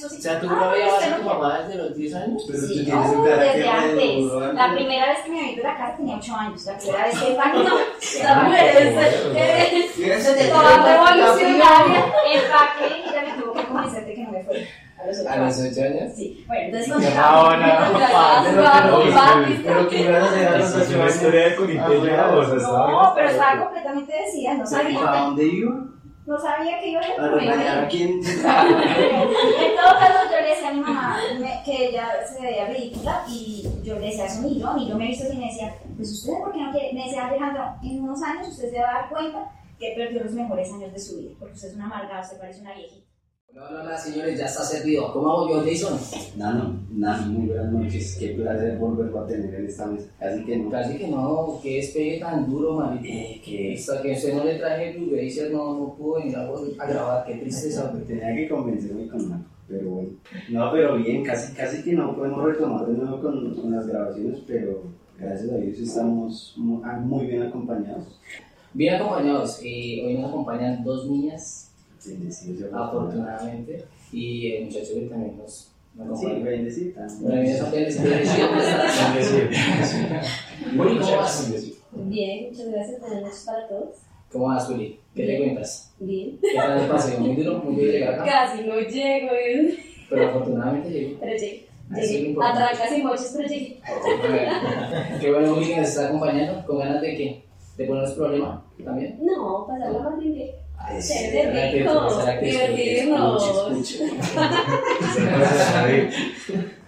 O sea, tú Ah, no veías a tu mamá desde los 10 años. Pero tú Sí, tienes no, un carácter desde antes. La primera vez que me vi de la casa tenía 8 años. La primera vez que no, esta mujer es desde toda revolucionaria, empaqué y ya me tuvo que convencer de que no me fuera. A los 8 A los años. 8 años. Sí, bueno, entonces Continuamos, papá, pero que no, vamos, Pero que iban a hacer a los una historia de Ah, o sea, estaba No, pero estaba completamente decidida, no ¿A sabía, dónde iba? no sabía que iba a ir ¿A a quién? En todo caso, yo le decía a mi mamá que ella se veía ridícula y yo le decía eso ni yo, ni yo me he visto así y me decía, pues usted, ¿por qué no quiere? Me decía Alejandro, en unos años usted se va a dar cuenta que perdió los mejores años de su vida, porque usted es una amargada, usted parece una viejita. No, no, no, señores, ya está servido. ¿Cómo hago yo, Jason? Nano, Nano, muy buenas noches. Qué placer volverlo a tener en esta mesa. Así que no. Casi que no, que despegue tan duro, manito. Eh, que Hasta que usted no le traje Blue Glacier, no, no pudo venir a, a grabar, qué tristeza. Tenía que convencerme con Nano. Pero bueno. No, pero bien, casi, casi que no podemos retomar de nuevo con, con las grabaciones, pero gracias a Dios estamos mu- ah, muy bien acompañados. Bien acompañados, eh, hoy nos acompañan dos niñas, Bendecidos y afortunadamente, y el muchacho que también nos, nos Sí. Bueno, bien, muchas gracias. Buenas noches para todos. ¿Cómo vas, Juli? ¿Qué te Bien. cuentas? Bien. ¿Qué tal el paseo? Muy duro, muy duro llegar acá, Casi no llego, Dios. pero afortunadamente llegué. pero llegué. Lo Llegué. Atracas y moches, pero llegué. Qué bueno, Juli, que nos está acompañando. ¿Con ganas de qué? ¿De ponernos problema también? No, pasarlo más bien Chévere, rico, escuche.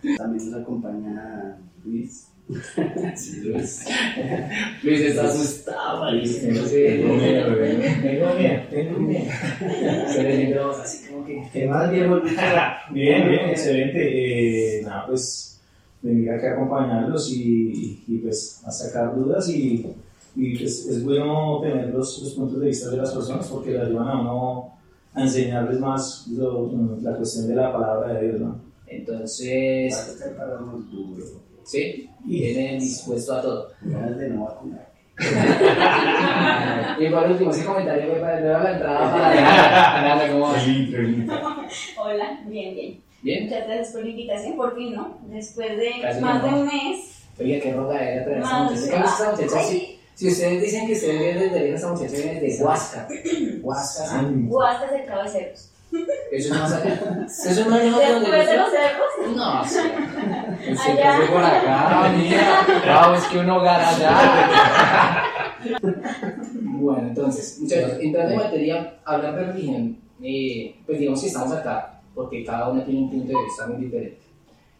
También nos acompaña Luis. Sí, Luis. Luis está asustado, Luis. No Tengo sé. miedo, tengo miedo, tengo miedo. Se le así como que. ¿Qué más, viejo? Bien, bien, excelente. Eh, nada, pues venir acá a acompañarlos y, y pues a sacar dudas y, y pues es bueno tener los, los puntos de vista de las personas porque le ayudan a uno a enseñarles más lo- la cuestión de la palabra de Dios, ¿no? Entonces, sí, viene dispuesto a todo. De no vacunar. Y por último, ese comentario fue para la entrada para Nada, ¿cómo vas? Hola, bien, bien. Bien. Muchas gracias por la invitación, por fin, ¿no? Después de Casi más de un mes. Oye, qué roga era traer Más muchacha. ¿Qué Si, ustedes dicen que ustedes vienen desde lejos, esta muchacha viene desde Huasca. Huasca, sí. Huasca cercado de cerros. Eso es más allá. Eso es más lejos de donde Después de yo los cerros, estoy. No, sí. Allá. Usted por acá. Vamos, es que un hogar allá. Bueno, entonces, muchachos, entrando en materia, hablar de religión, eh, pues digamos que estamos acá porque cada uno tiene un punto de vista muy diferente.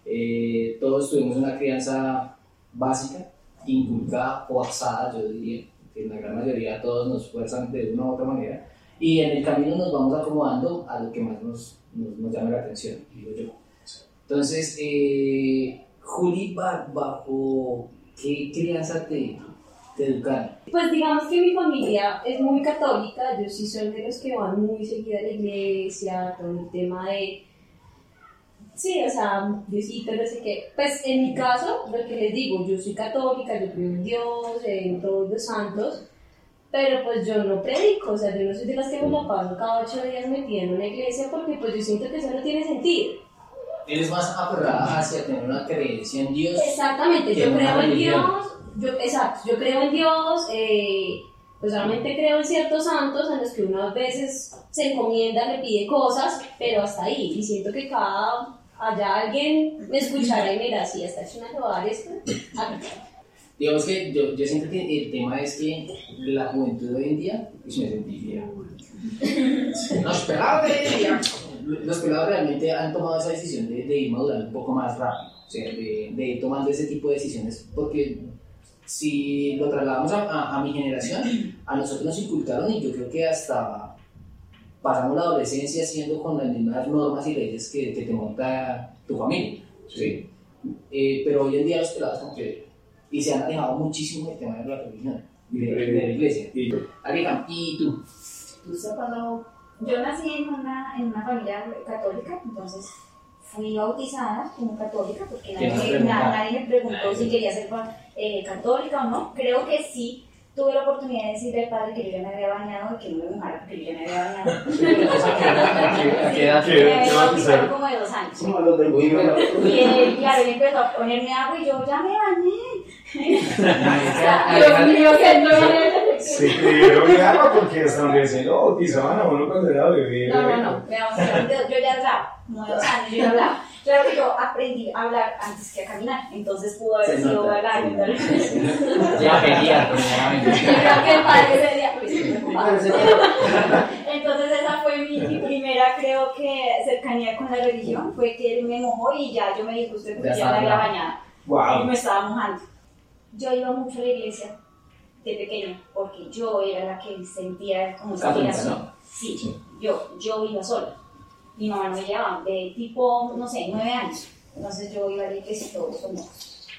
Eh, todos tuvimos una crianza básica, inculcada, forzada, yo diría, que en la gran mayoría todos nos fuerzan de una u otra manera, y en el camino nos vamos acomodando a lo que más nos, nos, nos llama la atención, digo yo. Entonces, eh, Juli, ba- ¿bajo qué crianza te, te educaron? Pues digamos que mi familia es muy católica, yo sí soy de los que van muy seguida a la iglesia, todo el tema de... Sí, o sea, Diosito, no sé qué. Pues en mi caso, lo que les digo, yo soy católica, yo creo en Dios, en todos los santos, pero pues yo no predico, o sea, yo no soy de las que me la paso cada ocho días metida en una iglesia porque pues yo siento que eso no tiene sentido. Eres más aferrada hacia tener una creencia en Dios. Exactamente, yo creo en. Dios, yo, exacto, yo creo en Dios, eh, pues solamente creo en ciertos santos en los que uno a veces se encomienda, le pide cosas, pero hasta ahí, y siento que cada, allá alguien me escuchará y me dirá, sí, hasta es una lugar esto, ah, Digamos que yo, yo siento que el tema es que la juventud de hoy en día, pues me sentí. Los pelados de los pelados realmente han tomado esa decisión de, de ir madurando un poco más rápido, o sea, de, de ir tomando ese tipo de decisiones, porque si lo trasladamos a, a- a mi generación, a nosotros nos inculcaron y yo creo que hasta pasamos la adolescencia siendo con las mismas normas y leyes que, que te monta tu familia. ¿sí? Eh, pero hoy en día los pelados como que y se han alejado muchísimo del tema de la religión y de, de la iglesia. Y yo, Aleja, ¿y tú? Tú no. Yo nací en una, en una familia católica, entonces fui bautizada como católica porque ¿Quién nos nadie, nadie me preguntó si quería ser eh, católica o no. Creo que sí tuve la oportunidad de decirle al padre que yo ya me había bañado y que no me mojara porque yo ya me había bañado. ¿A qué edad? Me había bautizado como de dos años. Y él, claro, él empezó a ponerme agua y yo ya me bañé. Dios mío, que no Se creyeron agua porque hasta donde se lo bautizaban a uno cuando era bebé. No, no, no, me bautizaron yo ya hablaba, como de dos años, yo ya hablaba. Claro que yo aprendí a hablar antes que a caminar, entonces pudo haber Se sido nota. Ya pelear, primeramente. Yo creo que el padre ese día, pues. Entonces esa fue mi, mi primera, creo que, cercanía con la religión, fue que él me mojó y ya yo me disgusté porque Ya ya, me había bañado y Wow. me estaba mojando. Yo iba mucho a la iglesia de pequeña porque yo era la que sentía como admiración. ¿no? Sí, Sí. yo, yo iba sola. Mi mamá no me llevaba, de tipo, no sé, nueve años. Entonces yo iba a la iglesia y todo como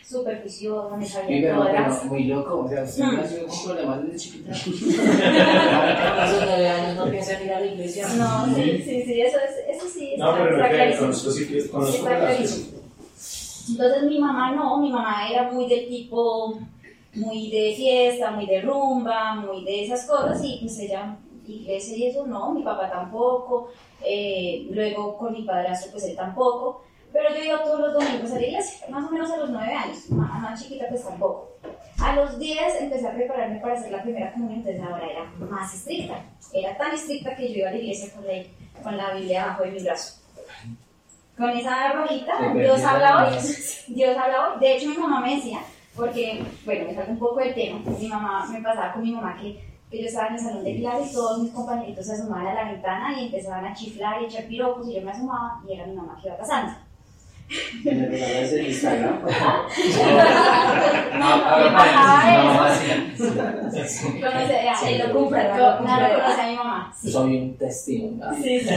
súper juiciosa, me sabía pero, todas pero las... muy loco, o sea, usted Mm. nació con problemas desde chiquita. A esos nueve años no piensa en ir a la iglesia. No, sí, sí, sí, eso, es, eso sí está, No, pero está que clarísimo. conozco sitios, conozco Está clarísimo. Entonces mi mamá no, mi mamá era muy del tipo, muy de fiesta, muy de rumba, muy de esas cosas y pues ella, iglesia y eso no, mi papá tampoco, eh, luego con mi padrastro pues él tampoco, pero yo iba todos los domingos a la iglesia, más o menos a los nueve años, más, más chiquita pues tampoco. A los 10 empecé a prepararme para hacer la primera comunión, entonces ahora era más estricta, era tan estricta que yo iba a la iglesia con la, con la Biblia abajo de mi brazo. Con esa rojita, Dios habla hoy. Dios habla hoy. De hecho, mi mamá me decía, porque, bueno, me salgo un poco del tema, mi mamá me pasaba con mi mamá que, que yo estaba en el salón de clase y todos mis compañeritos se asomaban a la ventana y empezaban a chiflar y echar piropos y yo me asomaba y era mi mamá que iba pasando. Me regalas el Instagram. No, ya, Sí, lo cumple, lo conoce a mi mamá. Soy un testigo. ¿no? Sí, sí.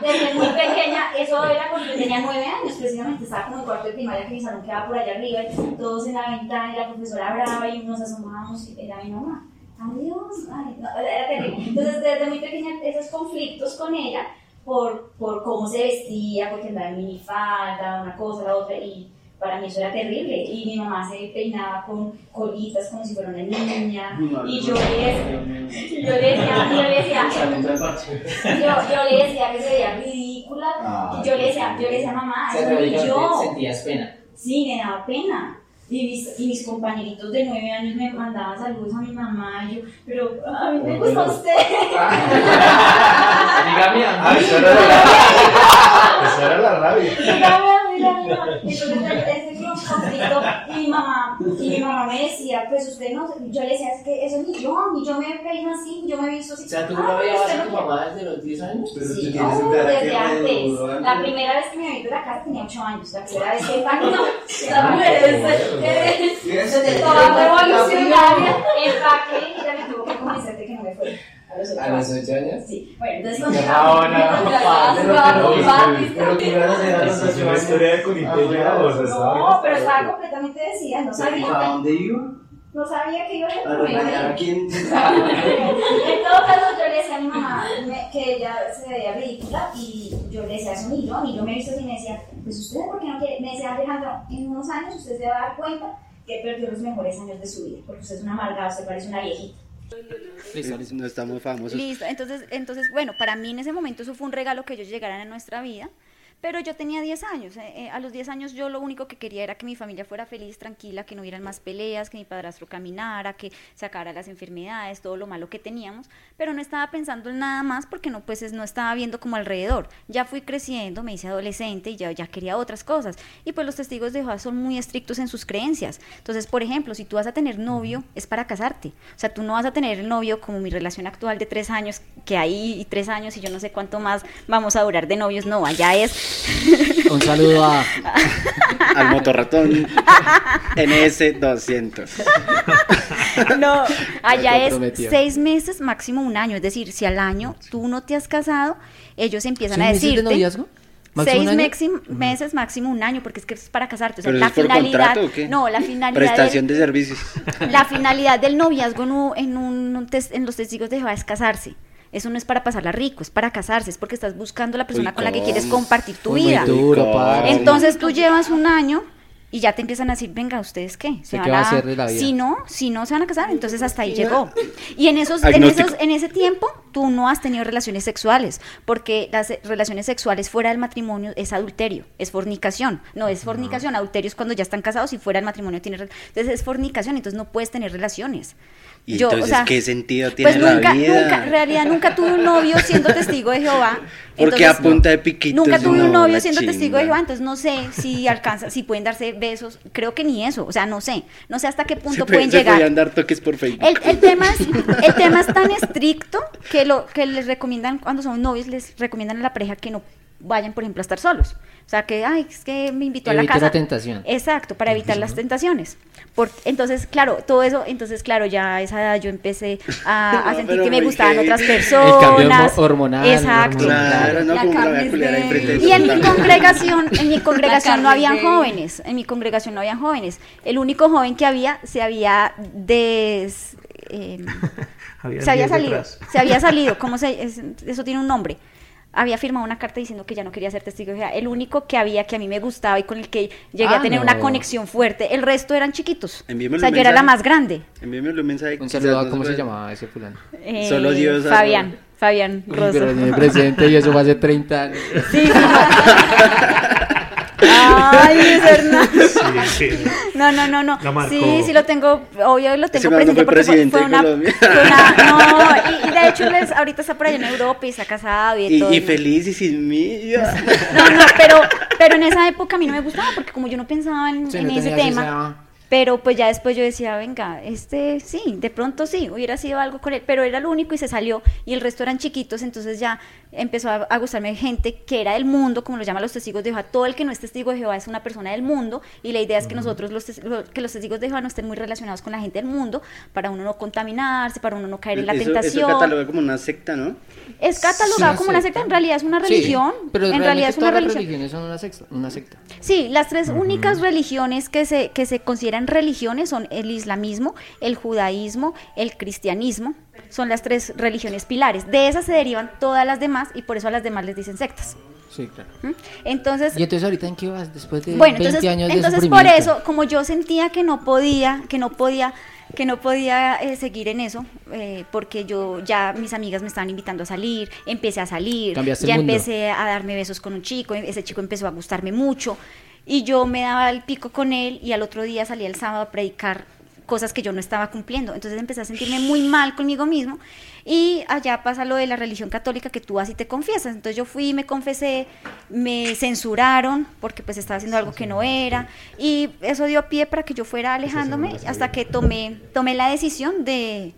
Desde muy pequeña, eso era cuando tenía nueve años, precisamente, estaba como en cuarto de primaria, que mi salón quedaba por allá arriba, y todos en la ventana, y la profesora brava, y nos asomábamos, y era mi mamá. Adiós, ay, no, era terrible. Entonces, desde muy pequeña, esos conflictos con ella, por, por cómo se vestía, porque andaba en minifalda, una cosa, la otra, y para mí eso era terrible. Y mi mamá se peinaba con colitas como si fuera una niña, y yo le, yo le decía, yo le decía, yo, yo le decía que se veía ridícula. Ah, y yo le decía, yo le decía, mamá, Se eso yo. sentías pena. Sí, me daba pena. Y mis, y mis compañeritos de nueve años me mandaban saludos a mi mamá. Y yo, pero a mí me gusta usted. Dígame a Ah, mí. esa era la rabia. Esa era la rabia. Entonces, ese fue un conflicto. Y mi mamá, y mi mamá me decía, pues usted no. Yo le decía, es que eso ni yo, ni yo me peino así, ni yo me he visto así. O sea, tú no veías a tu no mamá desde los 10 años. Pero tú Sí, tienes un no, desde antes. La primera vez que me metí a la casa tenía 8 años. La primera vez que no, esta mujer es- es- Fíjate, toda revolucionaria. Empaqué y ya me tuvo que convencer de que no me fuera. A los 8 A los años. 8 años. Sí, bueno, entonces continuamos. no, a a Es años. historia de No, pero estaba completamente decidida, no ¿A sabía. dónde iba? No sabía que iba a A a quién. En todo caso, yo le decía a mi mamá que ella se veía ridícula y yo le decía eso ni yo, ni yo me he visto así, me decía, pues usted, ¿por qué no quiere? Me decía Alejandro, en unos años usted se va a dar cuenta que perdió los mejores años de su vida, porque usted es una amargada, usted parece una viejita. No estamos famosos. Listo, entonces, entonces, bueno, para mí en ese momento eso fue un regalo que ellos llegaran a nuestra vida, pero yo tenía 10 años. eh, eh, a los 10 años yo lo único que quería era que mi familia fuera feliz, tranquila, que no hubieran más peleas, que mi padrastro caminara, que sacara las enfermedades, todo lo malo que teníamos, pero no estaba pensando en nada más porque no, pues es- no estaba viendo como alrededor. Ya fui creciendo, me hice adolescente y ya, ya quería otras cosas. Y pues los testigos de Jehová son muy estrictos en sus creencias. Entonces, por ejemplo, si tú vas a tener novio, es para casarte. O sea, tú no vas a tener el novio como mi relación actual de tres años, que ahí y tres años y yo no sé cuánto más vamos a durar de novios. No, allá es Un saludo a. Al motorratón NS200. No, allá es seis meses, máximo un año. Es decir, si al año tú no te has casado, ellos empiezan a ¿Seis meses de decirte. noviazgo? ¿Máximo Seis maxim- meses, máximo un año, porque es que es para casarte. O sea, ¿Pero la eso es por finalidad. contrato o qué? No, la finalidad. Prestación del- de servicios. La finalidad del noviazgo en, un- en, un tes- en los testigos de Jehová es casarse. Eso no es para pasarla rico, es para casarse, es porque estás buscando la persona Uy, con la que quieres compartir tu vida. duro. Entonces tú llevas un año y ya te empiezan a decir, venga, ¿ustedes qué? ¿Usted qué va a hacer de la vida? Si no, si no se van a casar, entonces hasta ahí llegó. Y en esos, en esos, en ese tiempo tú no has tenido relaciones sexuales, porque las relaciones sexuales fuera del matrimonio es adulterio, es fornicación. No es fornicación, adulterio es cuando ya están casados y fuera del matrimonio tiene re- entonces es fornicación, entonces no puedes tener relaciones. Y Yo, o entonces, sea, ¿qué sentido tiene Pues la nunca, vida? nunca, en realidad nunca tuve un novio siendo testigo de Jehová. Porque entonces- a punta de piquitos. Nunca tuve un no, novio la siendo testigo de Jehová, entonces no sé si alcanza, si pueden darse besos, creo que ni eso, o sea, no sé, no sé hasta qué punto Se puede- pueden se llegar. podían dar toques por Facebook. El, el tema es, el tema es tan estricto que lo que les recomiendan cuando son novios, les recomiendan a la pareja que no vayan, por ejemplo, a estar solos. O sea, que, ay, es que me invitó a la casa. la tentación. Exacto, para evitar las tentaciones. Por, entonces, claro, todo eso, entonces, claro, ya a esa edad yo empecé a, a No, sentir que me gustaban otras El cambio personas. hormo- hormonal, Exacto. hormonal. Claro, no, La como de- Y en mi congregación, en mi congregación no habían de- jóvenes, en mi congregación no habían jóvenes. El único joven que había se había des, eh, Había se había salido, detrás. se había salido, ¿cómo se es- eso tiene un nombre? Había firmado una carta diciendo que ya no quería ser testigo de Jehová. El único que había que a mí me gustaba y con el que llegué Ah, a tener no. una conexión fuerte, el resto eran chiquitos. Envíemelo o sea, yo era la más grande. Envíamelo un mensaje. Un saludo a cómo se llamaba ese fulano. Eh, Solo Dios sabe. Fabián, Fabián Uy, Rosa. pero presente y eso fue hace 30 años. Sí, sí. Ay, Luis Hernando. Sí, sí. No, no, no, no. Sí, sí lo tengo, obvio lo tengo presente porque fue, fue una, Colombia. fue una- no, y, y de hecho les, ahorita está por allá en Europa y está casado y, todo. y feliz y sin mí. ya. No, no, pero, pero en esa época a mí no me gustaba porque como yo no pensaba en, Sí, en no ese tema. esa- Pero pues ya después yo decía, venga, este sí, de pronto sí, hubiera sido algo con él, pero era el único y se salió y el resto eran chiquitos, entonces ya empezó a, a gustarme gente que era del mundo, como lo llaman los testigos de Jehová. Todo el que no es testigo de Jehová es una persona del mundo y la idea es que nosotros, los, tes- lo- que los testigos de Jehová no estén muy relacionados con la gente del mundo para uno no contaminarse, para uno no caer en la eso, tentación. Eso cataloga como una secta, ¿no? es catalogado Sí, como una secta. en realidad es una Sí, religión. pero en realidad es una todas las religión. religiones son una secta. Una secta. Sí, las tres únicas religiones que se, que se consideran religiones son el islamismo, el judaísmo, el cristianismo. Son las tres religiones pilares. De esas se derivan todas las demás y por eso a las demás les dicen sectas. Sí, claro. ¿Mm? Entonces, ¿Y entonces ahorita en qué vas después de bueno, 20 entonces, años de entonces por eso, como yo sentía que no podía, que no podía, que no podía eh, seguir en eso, eh, porque yo ya mis amigas me estaban invitando a salir, empecé a salir, Cambiaste ya empecé a darme besos con un chico, ese chico empezó a gustarme mucho y yo me daba el pico con él y al otro día salía el sábado a predicar cosas que yo no estaba cumpliendo. Entonces empecé a sentirme muy mal conmigo mismo y allá pasa lo de la religión católica que tú vas y te confiesas. Entonces yo fui, me confesé, me censuraron porque pues estaba haciendo algo que no era y eso dio pie para que yo fuera alejándome hasta que tomé, tomé la decisión de,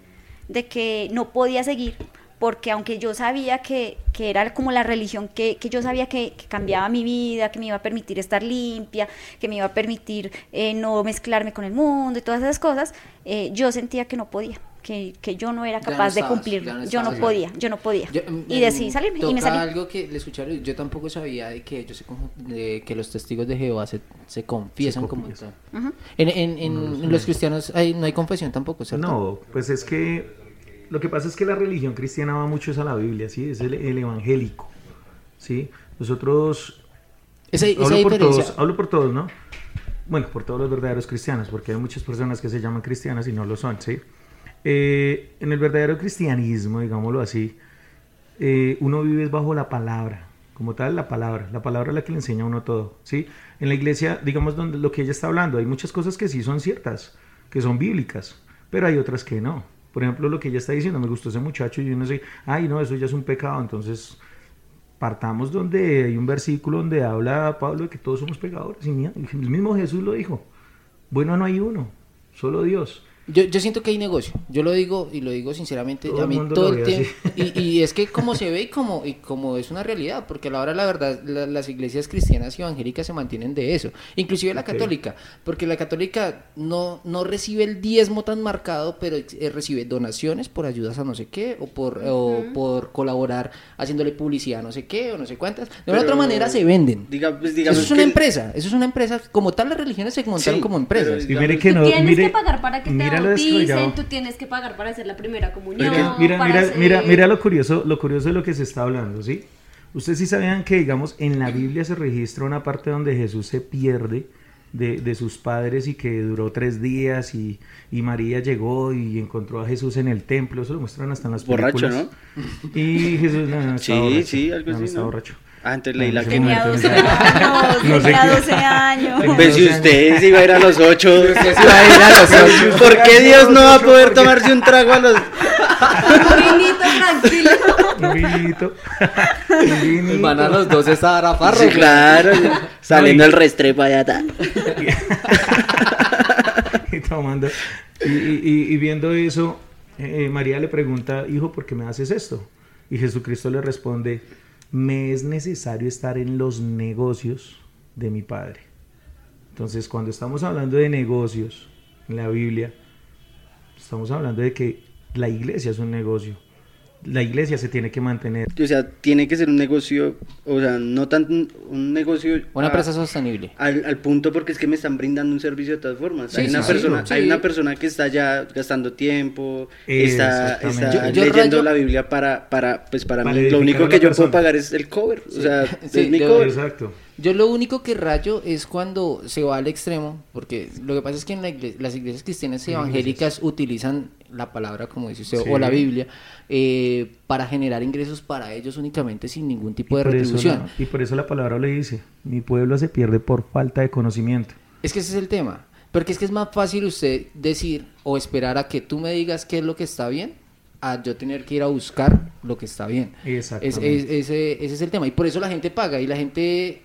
de que no podía seguir porque aunque yo sabía que, que era como la religión que, que yo sabía que, que cambiaba mi vida, que me iba a permitir estar limpia, que me iba a permitir eh, no mezclarme con el mundo y todas esas cosas, eh, yo sentía que no podía, que, que yo no era no capaz de estabas, cumplir, ya no yo no podía, yo no podía. Yo, mm, y decidí salirme y me toca salí. algo que le escucharon, yo tampoco sabía de que ellos se de que los testigos de Jehová se, se confiesan como confiesan. tal. Ujú. En, en, en los cristianos hay, no hay confesión tampoco, ¿cierto? No, pues es que lo que pasa es que la religión cristiana va mucho es a la Biblia, ¿sí? Es el, el evangélico, ¿sí? Nosotros, Esa, esa hablo por, todos, hablo por todos, ¿no? Bueno, por todos los verdaderos cristianos, porque hay muchas personas que se llaman cristianas y no lo son, ¿sí? Eh, en el verdadero cristianismo, digámoslo así, eh, uno vive bajo la palabra, como tal la palabra, la palabra es la que le enseña a uno todo, ¿sí? En la iglesia, digamos, donde lo que ella está hablando, hay muchas cosas que sí son ciertas, que son bíblicas, pero hay otras que no. Por ejemplo, lo que ella está diciendo, me gustó ese muchacho y uno dice, ay, no, eso ya es un pecado, entonces partamos donde hay un versículo donde habla Pablo de que todos somos pecadores, y el mismo Jesús lo dijo, bueno, no hay uno, solo Dios. Yo, yo siento que hay negocio, yo lo digo y lo digo sinceramente, Todo a el mí mundo todo lo el ve tiempo, y, y es que como se ve y como, y como es una realidad, porque a la hora la verdad la- las iglesias cristianas y evangélicas se mantienen de eso, inclusive la católica, porque la católica no, no recibe el diezmo tan marcado, pero eh, recibe donaciones por ayudas a no sé qué, o por, o por colaborar haciéndole publicidad a no sé qué, o no sé cuántas, de una otra manera se venden. Diga, pues, Eso digamos es una que- empresa, eso es una empresa, como tal las religiones se montaron Sí, como pero empresas. Y mire que no, Tienes mire, que pagar para que te bauticen, descabellado. tú tienes que pagar para hacer la primera comunión. Porque mira, mira, hacer- mira, mira lo curioso, lo curioso de lo que se está hablando, ¿sí? Ustedes sí sabían que, digamos, en la Biblia se registra una parte donde Jesús se pierde de, de sus padres y que duró tres días y, y María llegó y encontró a Jesús en el templo, eso lo muestran hasta en las Borracho, películas. Y Jesús, no, no, Sí, estaba borracho. sí, algo No, así, estaba ¿no? borracho. Ah, entonces leí la No, que Tenía no, 12 no, años, no sé tenía qué. 12 años. Pues si usted iba a ir a los ocho, Usted se iba a ir a los ocho. ¿por qué Dios no va a poder tomarse un trago a los... Un vinito tranquilo. Un vinito. Un vinito. Van a los dos estar a farro. Sí, claro, saliendo el restrepo allá. ta. y tomando. Y, y- y- y viendo eso, eh, María le pregunta, hijo, ¿por qué me haces esto? Y Jesucristo le responde, me es necesario estar en los negocios de mi Padre. Entonces, cuando estamos hablando de negocios en la Biblia, estamos hablando de que la iglesia es un negocio. La iglesia se tiene que mantener. O sea, tiene que ser un negocio, o sea, no tan un negocio... Una a- empresa sostenible. Al, al punto porque es que me están brindando un servicio de todas formas. Sí, hay, una sí, persona, sí. hay una persona que está ya gastando tiempo, está, Exactamente. está Yo- yo leyendo rayo- la Biblia para, para pues para, Para mí, lo único que yo persona. puedo pagar es el cover. O sea, Sí, es mi cover. Exacto. Yo lo único que rayo es cuando se va al extremo, porque lo que pasa es que en la igle- las iglesias cristianas y evangélicas utilizan la palabra, como dice usted, Sí. o la Biblia, eh, para generar ingresos para ellos únicamente sin ningún tipo de Y retribución. la, y por eso la palabra le dice, mi pueblo se pierde por falta de conocimiento. Es que ese es el tema. Porque es que es más fácil usted decir o esperar a que tú me digas qué es lo que está bien, a yo tener que ir a buscar lo que está bien. Es- Exactamente. es- ese, ese es el tema. Y por eso la gente paga y la gente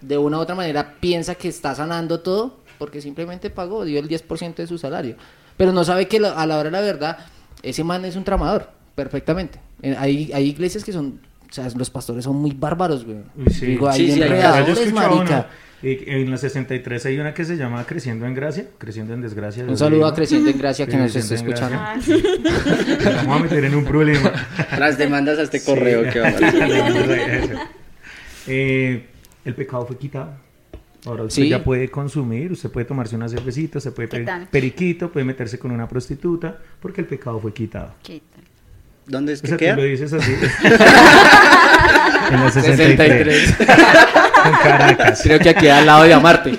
de una u otra manera piensa que está sanando todo porque simplemente pagó, dio el 10% de su salario. Pero no sabe que a la hora de la verdad, ese man es un tramador, perfectamente. Eh, Hay, hay iglesias que son, o sea, los pastores son muy bárbaros, güey. Sí. Digo, hay Sí, sí, enredadores, marica. una, en la 63 hay una que se llama Creciendo en Gracia, Creciendo en Desgracia. Un saludo a Creciente en Gracia que nos en escuchando. Nos Vamos a meter en un problema. Las demandas a este Sí. correo que va a Eh, el pecado fue quitado. Ahora usted Sí. ya puede consumir, usted puede tomarse una cervecita, se puede periquito, puede meterse con una prostituta, porque el pecado fue quitado. ¿Qué tal? ¿Dónde es O que sea, tú queda? lo dices así. en la 63. en Caracas. Creo que aquí al lado de Amarte.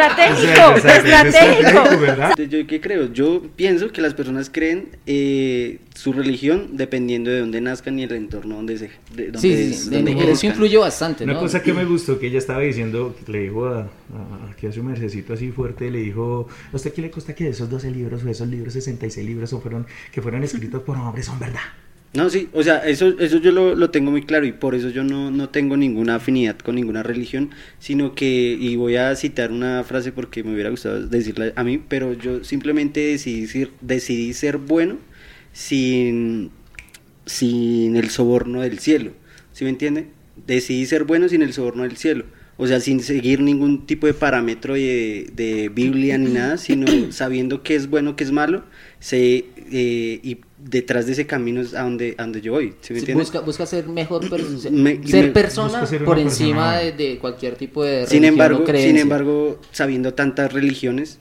Estratégico, estratégico. ¿verdad? Entonces, ¿Yo qué creo? Yo pienso que las personas creen eh, su religión dependiendo de dónde nazcan y el entorno donde se de donde, Sí, sí, sí. donde Eso influye bastante, Una ¿no? cosa que me gustó que ella estaba diciendo, le dijo a, a- aquí a su mercecito así fuerte, le dijo, ¿a usted qué le cuesta que esos 12 libros o esos libros, 66 libros son- fueron, que fueron escritos por hombres son verdad? No, sí, o sea, eso, eso yo lo, lo tengo muy claro y por eso yo no, no tengo ninguna afinidad con ninguna religión, sino que, y voy a citar una frase porque me hubiera gustado decirla a mí, pero yo simplemente decidí ser, decidí ser bueno sin, sin el soborno del cielo, ¿sí me entiende? Decidí ser bueno sin el soborno del cielo. O sea, sin seguir ningún tipo de parámetro de, de Biblia ni nada, sino sabiendo qué es bueno, qué es malo, sé, eh, y detrás de ese camino es a donde, a donde yo voy. ¿sí me Sí, entiendes? busca, busca ser mejor Me- ser me- persona ser por encima persona. de, de cualquier tipo de sin religión embargo, o creencia. sin embargo, sabiendo tantas religiones,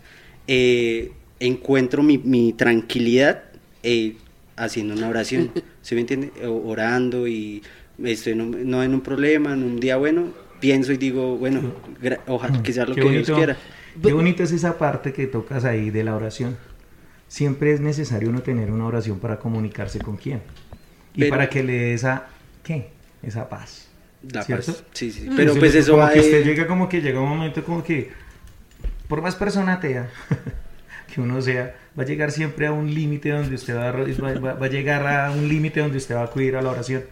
eh, encuentro mi, mi tranquilidad eh, haciendo una oración, ¿sí me entiende? O- Orando y estoy en un- no en un problema, en un día bueno, pienso y digo, bueno, ojalá que sea lo Qué que Dios bonito, quiera. qué bonito es esa parte que tocas ahí de la oración. Siempre es necesario uno tener una oración para comunicarse con quién. Y Pero- para que le dé esa, ¿qué? Esa paz. La ¿Cierto? paz. Sí, sí. Entonces, Pero pues eso como va que de- usted llega como que llega un momento como que por más persona atea que uno sea, va a llegar siempre a un límite donde usted va a, va- va a llegar a un límite donde usted va a acudir a la oración,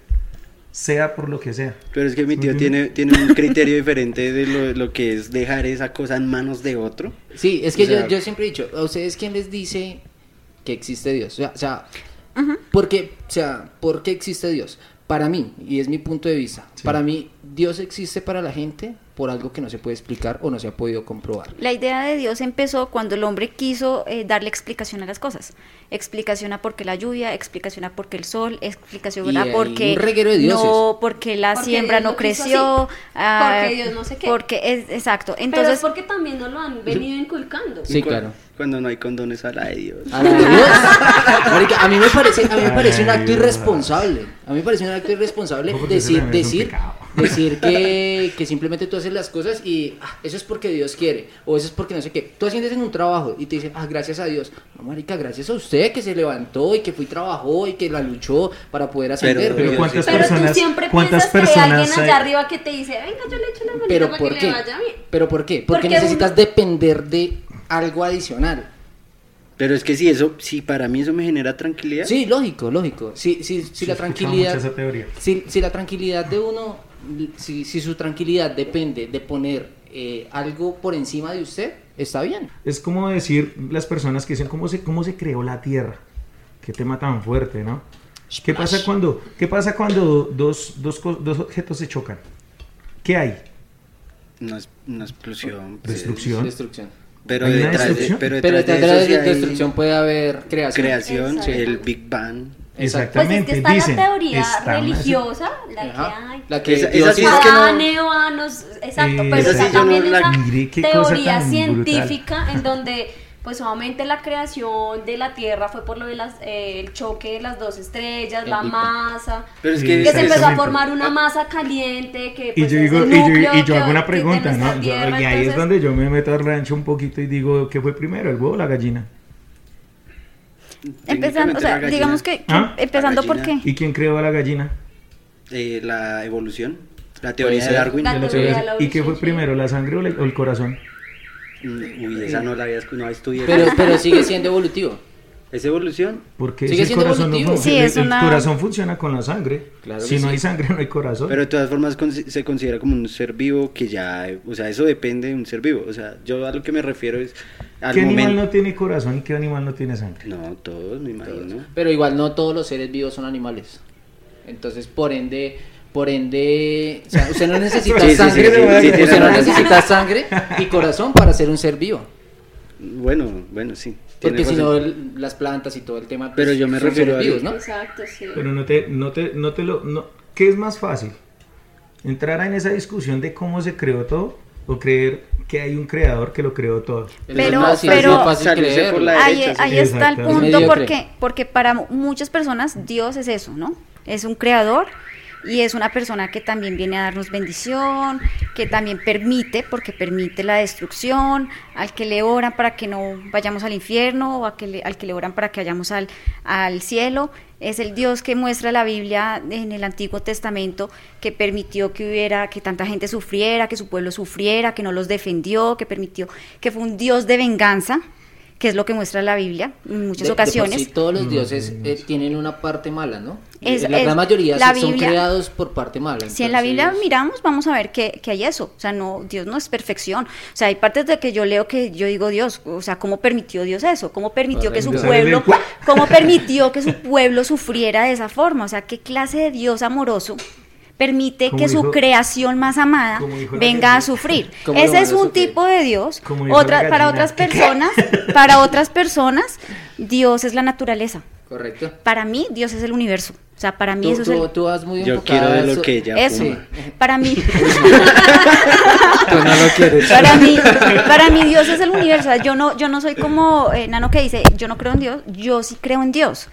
sea por lo que sea. Pero es que mi ¿Sí tío me tiene, tiene un criterio diferente de lo, lo que es dejar esa cosa en manos de otro. Sí, es que O sea- yo, yo siempre he dicho, ¿a ustedes quién les dice que existe Dios? O sea, o sea, ¿por qué, o sea, ¿por qué existe Dios? Para mí, y es mi punto de vista, para mí Dios existe para la gente por algo que no se puede explicar o no se ha podido comprobar. La idea de Dios empezó cuando el hombre quiso eh, darle explicación a las cosas. Explicación a por qué la lluvia, explicación a por qué el sol, explicación Y a por qué un reguero de dioses. no, porque la Porque siembra Dios no creció, así. ah, Porque Dios no sé qué. Porque es exacto. Pero es Entonces, porque también nos lo han venido inculcando. Sí, claro. Cuando no hay condones a la de Dios. A la de Dios. Marica, a mí me parece, a mí me parece un acto irresponsable. A mí me parece un acto irresponsable decir, decir, decir que, que simplemente tú haces las cosas y ah, eso es porque Dios quiere o eso es porque no sé qué. Tú haciendas en un trabajo y te dicen, ah, gracias a Dios. No, marica, gracias a usted que se levantó y que fue y trabajó y que la luchó para poder ascender. Pero weón. ¿cuántas Pero personas- tú siempre cuántas piensas que hay alguien allá hay? arriba que te dice, venga, yo le echo una manita Pero para ¿por que qué? le vaya bien. ¿Pero por qué? Porque, Porque necesitas uno- depender de algo adicional. Pero es que si eso, si para mí eso me genera tranquilidad. Sí, lógico, lógico. Si, si, si Sí, la tranquilidad... esa teoría. Si, si la tranquilidad de uno, si, si su tranquilidad depende de poner eh, algo por encima de usted, está bien. Es como decir las personas que dicen cómo se, cómo se creó la Tierra. Qué tema tan fuerte, ¿no? ¿Qué pasa cuando, qué pasa cuando dos, dos, dos objetos se chocan? ¿Qué hay? Una, una explosión. pues, Destrucción. Destrucción. Pero ¿Hay una detrás, de, pero Pero detrás de de la eso destrucción puede haber creación. creación, Exacto. el Big Bang. Exacto. Pues es Exactamente. que está dicen, la teoría está una- religiosa, la que hay. La que Esa- esa sí es que no- exacto, pero esa está sí también no la- esa cosa teoría científica en donde pues obviamente la creación de la Tierra fue por lo de las, eh, el choque de las dos estrellas, El la masa, Pero es que, que se empezó a formar una masa caliente que Y pues, yo es digo, y yo, y yo que- hago una de pregunta, ¿no? Yo- Tierra, y ahí es entonces- donde yo me meto al rancho un poquito y digo, ¿qué fue primero, el huevo o la gallina? empezando, o sea, digamos que, que ¿Ah? empezando por qué. ¿Y quién creó a la gallina? eh, la evolución, la teoría de ser. Darwin. La teoría de la ¿Y qué fue primero, la sangre o, la- o el corazón? Uy, esa no la había escu- no estudié. Pero, pero sigue siendo evolutivo. ¿Es evolución? Porque Sigue siendo corazón evolutivo. funciona, Sí, es el, una- corazón funciona con la sangre. Claro si no sí. hay sangre, no hay corazón. Pero de todas formas con- se considera como un ser vivo que ya, o sea, eso depende de un ser vivo. O sea, yo a lo que me refiero es al ¿Qué animal momento. no tiene corazón y qué animal no tiene sangre? No, todos, me imagino. Pero igual no todos los seres vivos son animales. Entonces, por ende, por ende, o sea, usted no necesita Sí, sangre, sí, sí, sí, usted no necesita sangre y corazón para ser un ser vivo. Bueno, bueno, sí. Porque si no, las plantas y todo el tema. pues, Pero yo me son refiero a- vivos, ¿no? Exacto, sí. Pero no te, no te, no te lo, no, ¿qué es más fácil? ¿Entrar en esa discusión de cómo se creó todo o creer que hay un creador que lo creó todo? Pero- pero- es más fácil Salirse por creerlo. la Ahí, ahí está el punto porque, porque para mu- muchas personas Dios es eso, ¿no? Es un creador y es una persona que también viene a darnos bendición, que también permite, porque permite la destrucción, al que le oran para que no vayamos al infierno o que le- al que le oran para que vayamos al, al cielo. Es el Dios que muestra la Biblia en el Antiguo Testamento, que permitió que hubiera, que tanta gente sufriera, que su pueblo sufriera, que no los defendió, que permitió, que fue un Dios de venganza, que es lo que muestra la Biblia en muchas De- de por ocasiones. sí todos los dioses eh, tienen una parte mala, ¿no? Es- la es- gran mayoría la sí son Biblia- creados por parte mala. Si en la Biblia miramos, vamos a ver que, que hay eso. O sea, no, Dios no es perfección. O sea, hay partes de que yo leo que yo digo Dios, o sea, ¿cómo permitió Dios eso? ¿Cómo permitió que su pueblo, cómo permitió que su pueblo sufriera de esa forma? O sea, ¿qué clase de Dios amoroso permite que su creación más amada venga a sufrir? Ese es un sufrir. tipo de Dios. Otra, para otras personas, para otras personas, Dios es la naturaleza. Correcto. Para mí, Dios es el universo. O sea, para mí Tú, eso es tú, el... tú vas muy Yo quiero de lo eso. que ella Eso, para mí, Tú no lo quieres. para mí, para mí Dios es el universo. O sea, Yo no, yo no soy como eh, Nano que dice, yo no creo en Dios, yo sí creo en Dios.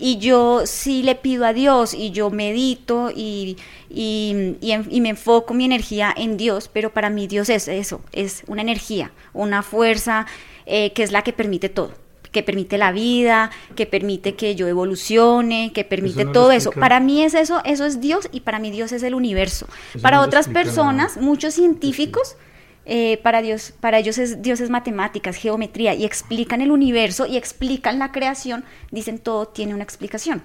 Y yo sí le pido a Dios y yo medito y, y, y en- y me enfoco mi energía en Dios, pero para mí Dios es eso, es una energía, una fuerza eh, que es la que permite todo que permite la vida, que permite que yo evolucione, que permite no todo eso. Para mí es eso, eso es Dios y para mí Dios es el universo. Eso para no otras personas, nada. muchos científicos, eh, para Dios, para ellos es Dios es matemáticas, geometría y explican el universo y explican la creación. Dicen todo tiene una explicación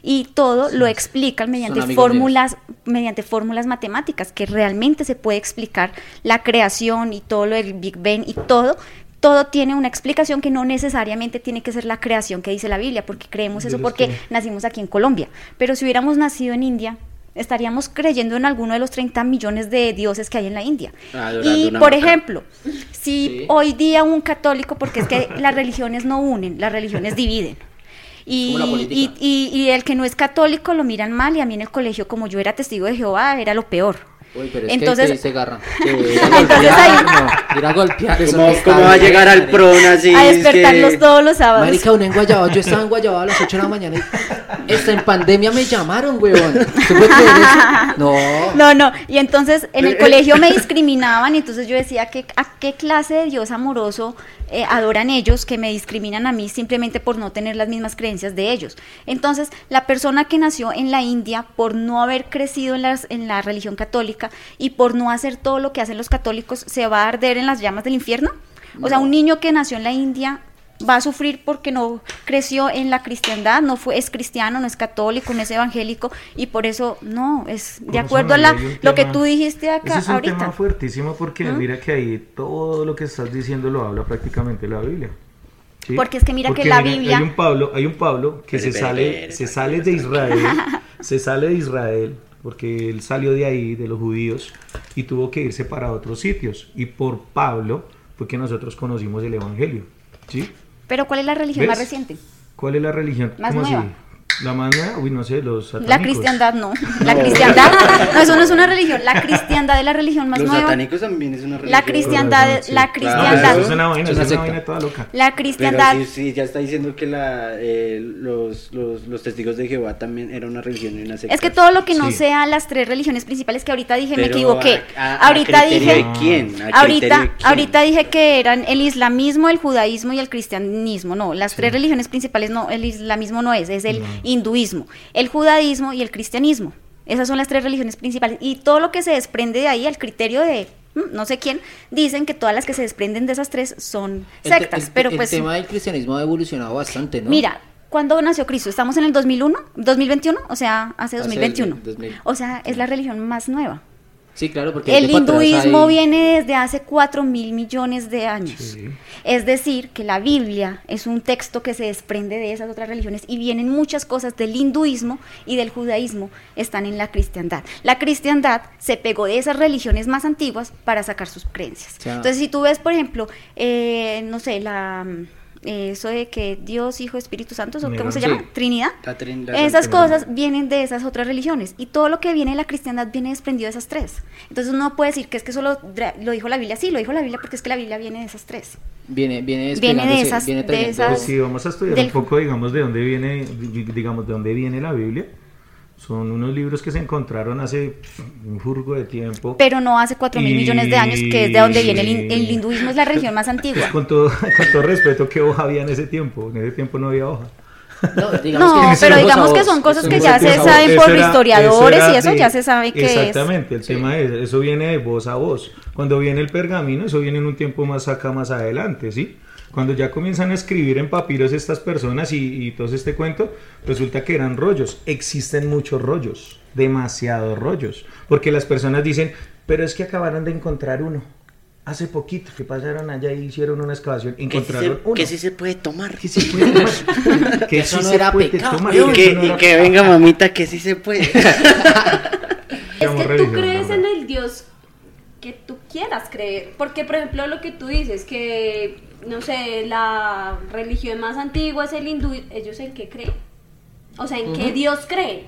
y todo lo explican mediante fórmulas, mediante fórmulas matemáticas que realmente se puede explicar la creación y todo lo del Big Bang y todo. Todo tiene una explicación que no necesariamente tiene que ser la creación que dice la Biblia, porque creemos eso porque que- nacimos aquí en Colombia. Pero si hubiéramos nacido en India, estaríamos creyendo en alguno de los 30 millones de dioses que hay en la India. Adorando Y, por vaca. ejemplo, si Sí. hoy día un católico, porque es que las religiones no unen, las religiones dividen. Y, y, y- y el que no es católico lo miran mal y a mí en el colegio, como yo era testigo de Jehová, era lo peor. Uy, pero es Entonces- que se garra. Entonces ahí- Ir a golpear eso. ¿Cómo, cómo va a bien, llegar al. PRON así? a es despertarlos que- todos los sábados. Marica, uno en Guayabao, yo estaba en Guayabao a las 8 de la mañana y está en pandemia me llamaron, weón. ¿Tú puedes creer eso? No. No, no, y entonces en el Pero, eh, colegio me discriminaban y entonces yo decía, ¿qué, ¿a qué clase de Dios amoroso eh, adoran ellos que me discriminan a mí simplemente por no tener las mismas creencias de ellos? Entonces, la persona que nació en la India por no haber crecido en, las, en la religión católica y por no hacer todo lo que hacen los católicos, ¿se va a arder en las llamas del infierno? O sea, un niño que nació en la India va a sufrir porque no creció en la cristiandad, no fue es cristiano, no es católico, no es evangélico y por eso no, es de acuerdo a la, lo que tú dijiste acá Ese es un ahorita. tema fuertísimo porque ¿Mm? mira que ahí todo lo que estás diciendo lo habla prácticamente la Biblia. ¿sí? Porque es que mira que la mira, Biblia- Hay un Pablo, hay un Pablo que se sale, se sale de Israel, se sale de Israel porque él salió de ahí, de los judíos, y tuvo que irse para otros sitios. Y por Pablo fue que nosotros conocimos el Evangelio. ¿sí? Pero ¿cuál es la religión más reciente? ¿Cuál es la religión? Más ¿Cómo nueva. así? La más nueva, uy, no sé, los La satánicos. cristiandad no. La cristiandad, no, eso no es una religión. La cristiandad es la religión más Los nueva. satánicos también es una religión. La cristiandad, Sí, la claro, cristiandad, eso es una vaina, eso es una vaina toda loca. la Pero cristiandad, sí, sí, ya está diciendo que la, eh, los, los, los testigos de Jehová también era una religión y una secta. es que todo lo que no Sí. sea las tres religiones principales que ahorita dije, me equivoqué. a- a- a ahorita dije, de quién? ¿A criterio ahorita, de quién? ahorita dije que eran el islamismo, el judaísmo y el cristianismo. No, las tres religiones principales no, el islamismo no es, es el No. Hinduismo, el judaísmo y el cristianismo. Esas son las tres religiones principales. Y todo lo que se desprende de ahí, al criterio de mm, no sé quién, dicen que todas las que se desprenden de esas tres son sectas. el- pero el pues, tema del cristianismo ha evolucionado bastante, ¿no? mira, ¿cuándo nació Cristo? ¿Estamos en el 2001? ¿2021? O sea, hace Hace 2021. el 2000. O sea, es la religión más nueva. Sí, claro, porque El hinduismo hay- viene desde hace 4 mil millones de años. Sí. Es decir, que la Biblia es un texto que se desprende de esas otras religiones y vienen muchas cosas del hinduismo y del judaísmo están en la cristiandad. La cristiandad se pegó de esas religiones más antiguas para sacar sus creencias. Entonces, si tú ves, por ejemplo, eh, no sé, la eso de que Dios, Hijo, Espíritu Santo, ¿o ¿cómo se Sí. llama? Trinidad. La trin- la Esas cosas vienen de esas otras religiones y todo lo que viene de la cristiandad viene desprendido de esas tres. Entonces uno no puede decir que es que eso lo, lo dijo la Biblia, sí, lo dijo la Biblia porque es que la Biblia viene de esas tres. Viene, viene, Viene de esas- viene de esas- Pues sí, vamos a estudiar Del- un poco, digamos, de dónde viene, di- digamos, de dónde viene la Biblia. Son unos libros que se encontraron hace un furgo de tiempo. Pero no hace cuatro mil Y- millones de años, que es de donde viene el, hin- el hinduismo, es la religión más antigua. Pues con todo, con todo respeto, ¿qué hoja había en ese tiempo? En ese tiempo no había hoja. No, digamos No, que pero digamos que son cosas que ya se saben por era- historiadores eso y eso de- ya se sabe que es. Exactamente, el tema es, eso viene de voz a voz. Cuando viene el pergamino, eso viene en un tiempo más acá, más adelante, ¿sí? Cuando ya comienzan a escribir en papiros estas personas y, y todo este cuento, resulta que eran rollos. Existen muchos rollos, demasiados rollos. Porque las personas dicen, pero es que acabaron de encontrar uno. Hace poquito que pasaron allá y hicieron una excavación, Que sí, se, encontraron uno. que sí se puede tomar. Que se puede tomar. Que Eso sí no se era puede pecado. tomar, eso que, no y era que venga mamita, que sí se puede. Es que tú crees en el Dios que tú quieras creer. Porque, por ejemplo, lo que tú dices, que, no sé, la religión más antigua es el hinduismo. ¿Ellos en qué creen? O sea, ¿en qué Dios creen?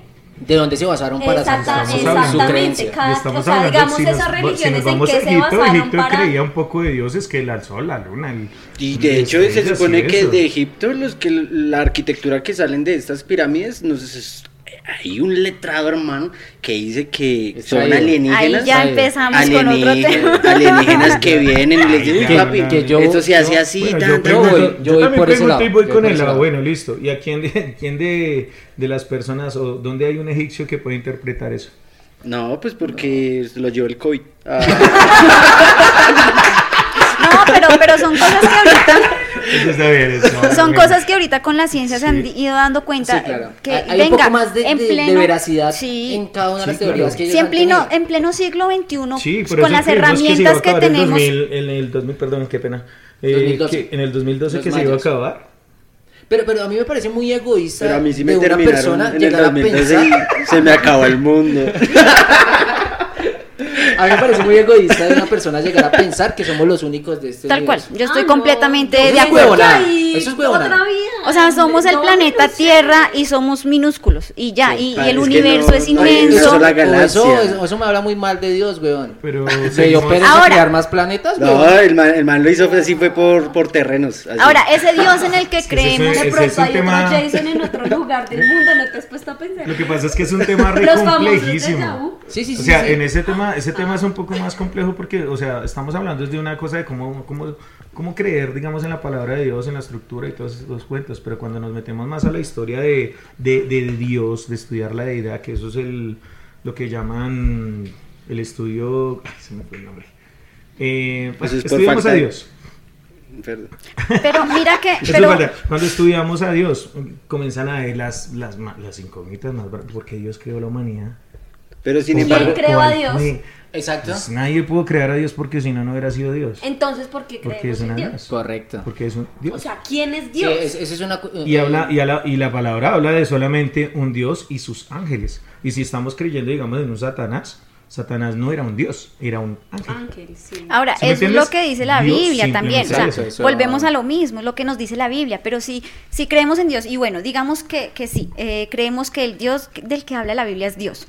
¿De dónde se basaron para Exacta- hacer su- su exactamente. creencia? Cada- o sea, hablando, digamos, si nos, esas religiones nos en a se basaron Egipto para... creía un poco de dioses que el sol, la luna. el- Y de hecho se supone que eso. de Egipto los que la arquitectura que salen de estas pirámides no sé, es- hay un letrado hermano que dice que Es son alienígenas Ahí ya empezamos con otro alienígenas, tema. alienígenas que vienen y les dicen Que- papi que yo- esto se hace así Bueno, tan, yo, tan". pregunto- voy- yo yo voy por ese pregunto y lado, voy yo con el lado. lado. Bueno, listo. ¿Y a quién de, quién de, de las personas o dónde hay un egipcio que puede interpretar eso? no pues porque lo llevó el COVID Ah, No, pero, pero son cosas que ahorita, Eso está bien, eso, no, son cosas que ahorita con la ciencia se han ido dando cuenta Sí, claro. que hay venga, un poco más de, en veracidad sí, en cada una de Sí, las teorías claro. que ellos Sí, en pleno, en pleno siglo XXI, con las que herramientas que, en tenemos. 2000, en el 2000, perdón, qué pena. Eh, 2012. que en el 2012 Los que se iba a mayas. acabar. Pero, pero a mí me parece muy egoísta Pero a mí sí me de una persona en el llegar a 2012 pensar. y se me acabó el mundo. A mí me parece muy egoísta de una persona llegar a pensar que somos los únicos de este Tal cual, yo estoy Ah, completamente de acuerdo. huevonada. que hay Eso es otra vida. O sea, somos el No, planeta no. Tierra y somos minúsculos y ya, Sí, y, y el universo no- es no inmenso. eso es la o galaxia. eso, eso, eso me habla muy mal de Dios, weón. Pero Se dio pereza Ahora- crear más planetas, No, weón. el man, el man lo hizo así fue por, por terrenos. así. Ahora, ese Dios en el que creemos, De pronto hay tema- otro Jason en otro lugar del mundo, ¿no te has puesto a pensar? Lo que pasa es que es un tema re Los famosos de complejísimo. Sí, sí, sí. O sea, sí. en ese tema, ese tema es un poco más complejo porque, o sea, estamos hablando de una cosa de cómo, cómo, cómo creer, digamos, en la palabra de Dios, en la estructura y todos esos cuentos, pero cuando nos metemos más a la historia de, de, de Dios, de estudiar la deidad, que eso es el, lo que llaman el estudio, ay, se me fue el nombre. Eh, Eso es por estudiamos a Dios. pero mira que, es pero, verdad. Cuando estudiamos a Dios, comienzan a ver las, las, las incógnitas más, porque Dios creó la humanidad. Pero sin ¿Quién embargo, creó a ¿Cuál Dios? Exacto. Pues nadie pudo crear a Dios porque si no, no hubiera sido Dios. Entonces, ¿por qué Porque creemos es una en Dios? Dios. Correcto. Porque es un O Dios. sea, ¿quién es Sí, Dios? es- esa es una... Y, eh, habla, y, habla- y la palabra habla de solamente un Dios y sus ángeles. Y si estamos creyendo, digamos, en un Satanás, Satanás no era un Dios, era un ángel. Ángel, sí. Ahora, ¿Sí es entiendes? lo que dice la Dios Biblia también. O sea, simplemente eso, eso- volvemos a lo mismo, es lo que nos dice la Biblia. Pero si, si creemos en Dios, y bueno, digamos que, que sí, eh, creemos que el Dios del que habla la Biblia es Dios.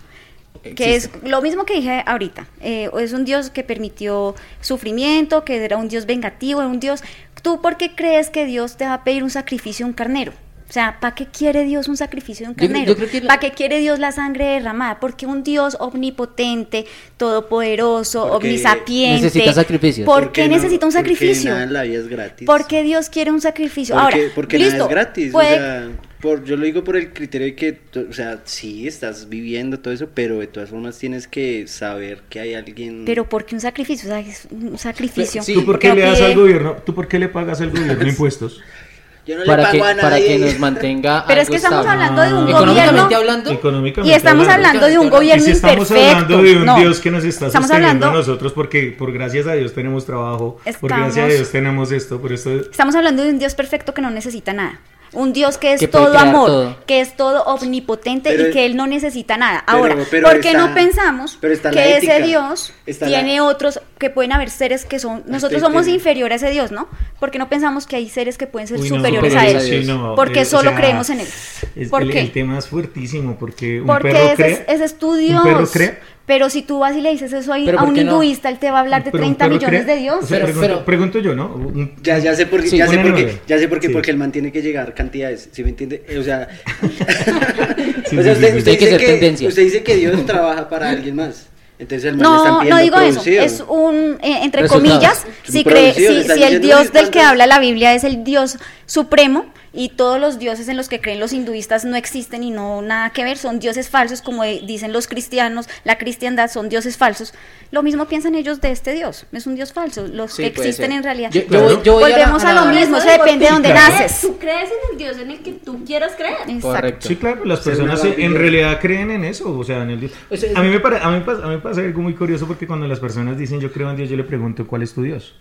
Que es lo mismo que dije ahorita. eh, es un Dios que permitió sufrimiento, que era un Dios vengativo, era un Dios. ¿Tú por qué crees que Dios te va a pedir un sacrificio de un carnero? O sea, ¿para qué quiere Dios un sacrificio de un carnero? la- ¿Para qué quiere Dios la sangre derramada? Porque un Dios omnipotente, todopoderoso, Porque omnisapiente. necesita sacrificios. ¿Por porque qué no- necesita un porque sacrificio? nada en la vida es gratis. Porque Dios quiere un sacrificio. Porque, Ahora, porque listo, nada es gratis. puede- O sea, por, yo lo digo por el criterio de que, o sea, sí, estás viviendo todo eso, pero de todas formas tienes que saber que hay alguien... pero ¿por qué un sacrificio? O sea, es un sacrificio. Sí. ¿Tú por que qué le das pide- al gobierno? ¿Tú por qué le pagas al gobierno impuestos? yo no para le que, pago a para nadie. que nos mantenga Pero es algo que estamos estable. hablando de un Económicamente gobierno hablando, Económicamente y estamos hablando de un Y gobierno si estamos imperfecto. hablando de un No. Dios que nos está Estamos sosteniendo hablando- a nosotros porque por gracias a Dios tenemos trabajo, por gracias a Estamos- Dios tenemos esto, por esto Estamos hablando de un Dios perfecto que no necesita nada. Un Dios que es Que todo amor, todo. que es todo omnipotente Pero- y que Él no necesita nada. Ahora, pero ¿por qué está- no pensamos pero está la que ese Dios está la- tiene otros, que pueden haber seres que son, nosotros somos inferiores a ese Dios, ¿no? Porque no pensamos que hay seres que pueden ser Uy, no, superiores a Él. no, Porque eh, o solo sea, creemos en Él. es- ¿Por el, qué? el tema es fuertísimo porque un Porque perro ese, cree. es, ese es tu Dios. ¿Un perro cree? Pero si tú vas y le dices eso ahí ¿Pero a un no? hinduista, él te va a hablar de pero un 30 perro millones cree. de Dios. O sea, Pero- pregunto, pero- pregunto yo, ¿no? Un- Ya, ya sé por qué, Sí, ya sé por qué, ya sé por qué, Sí. porque el man tiene que llegar cantidades, ¿sí me entiende? O sea, o que usted dice que Dios trabaja para alguien más. Entonces el man le están No, no digo eso. Es un, eh, entre comillas, si, cree, si, el Dios "Uy, del que ¿cuántos?". habla la Biblia es el Dios supremo y todos los dioses en los que creen los hinduistas no existen y no nada que ver, son dioses falsos, como eh, dicen los cristianos, la cristiandad son dioses falsos. Lo mismo piensan ellos de este Dios, es un Dios falso, los Sí, que existen ser. en realidad. Yo- yo yo Volvemos a, la- lo mismo, eso depende de dónde naces. Tú crees en el Dios en el que tú quieras creer. Exacto. Correcto. Sí, claro, las personas en realidad creen en eso, o sea, en el Dios. O sea, es- A mí me a mí me pasa, a mí me pasa algo muy curioso porque cuando las personas dicen yo creo en Dios, yo le pregunto cuál es tu Dios.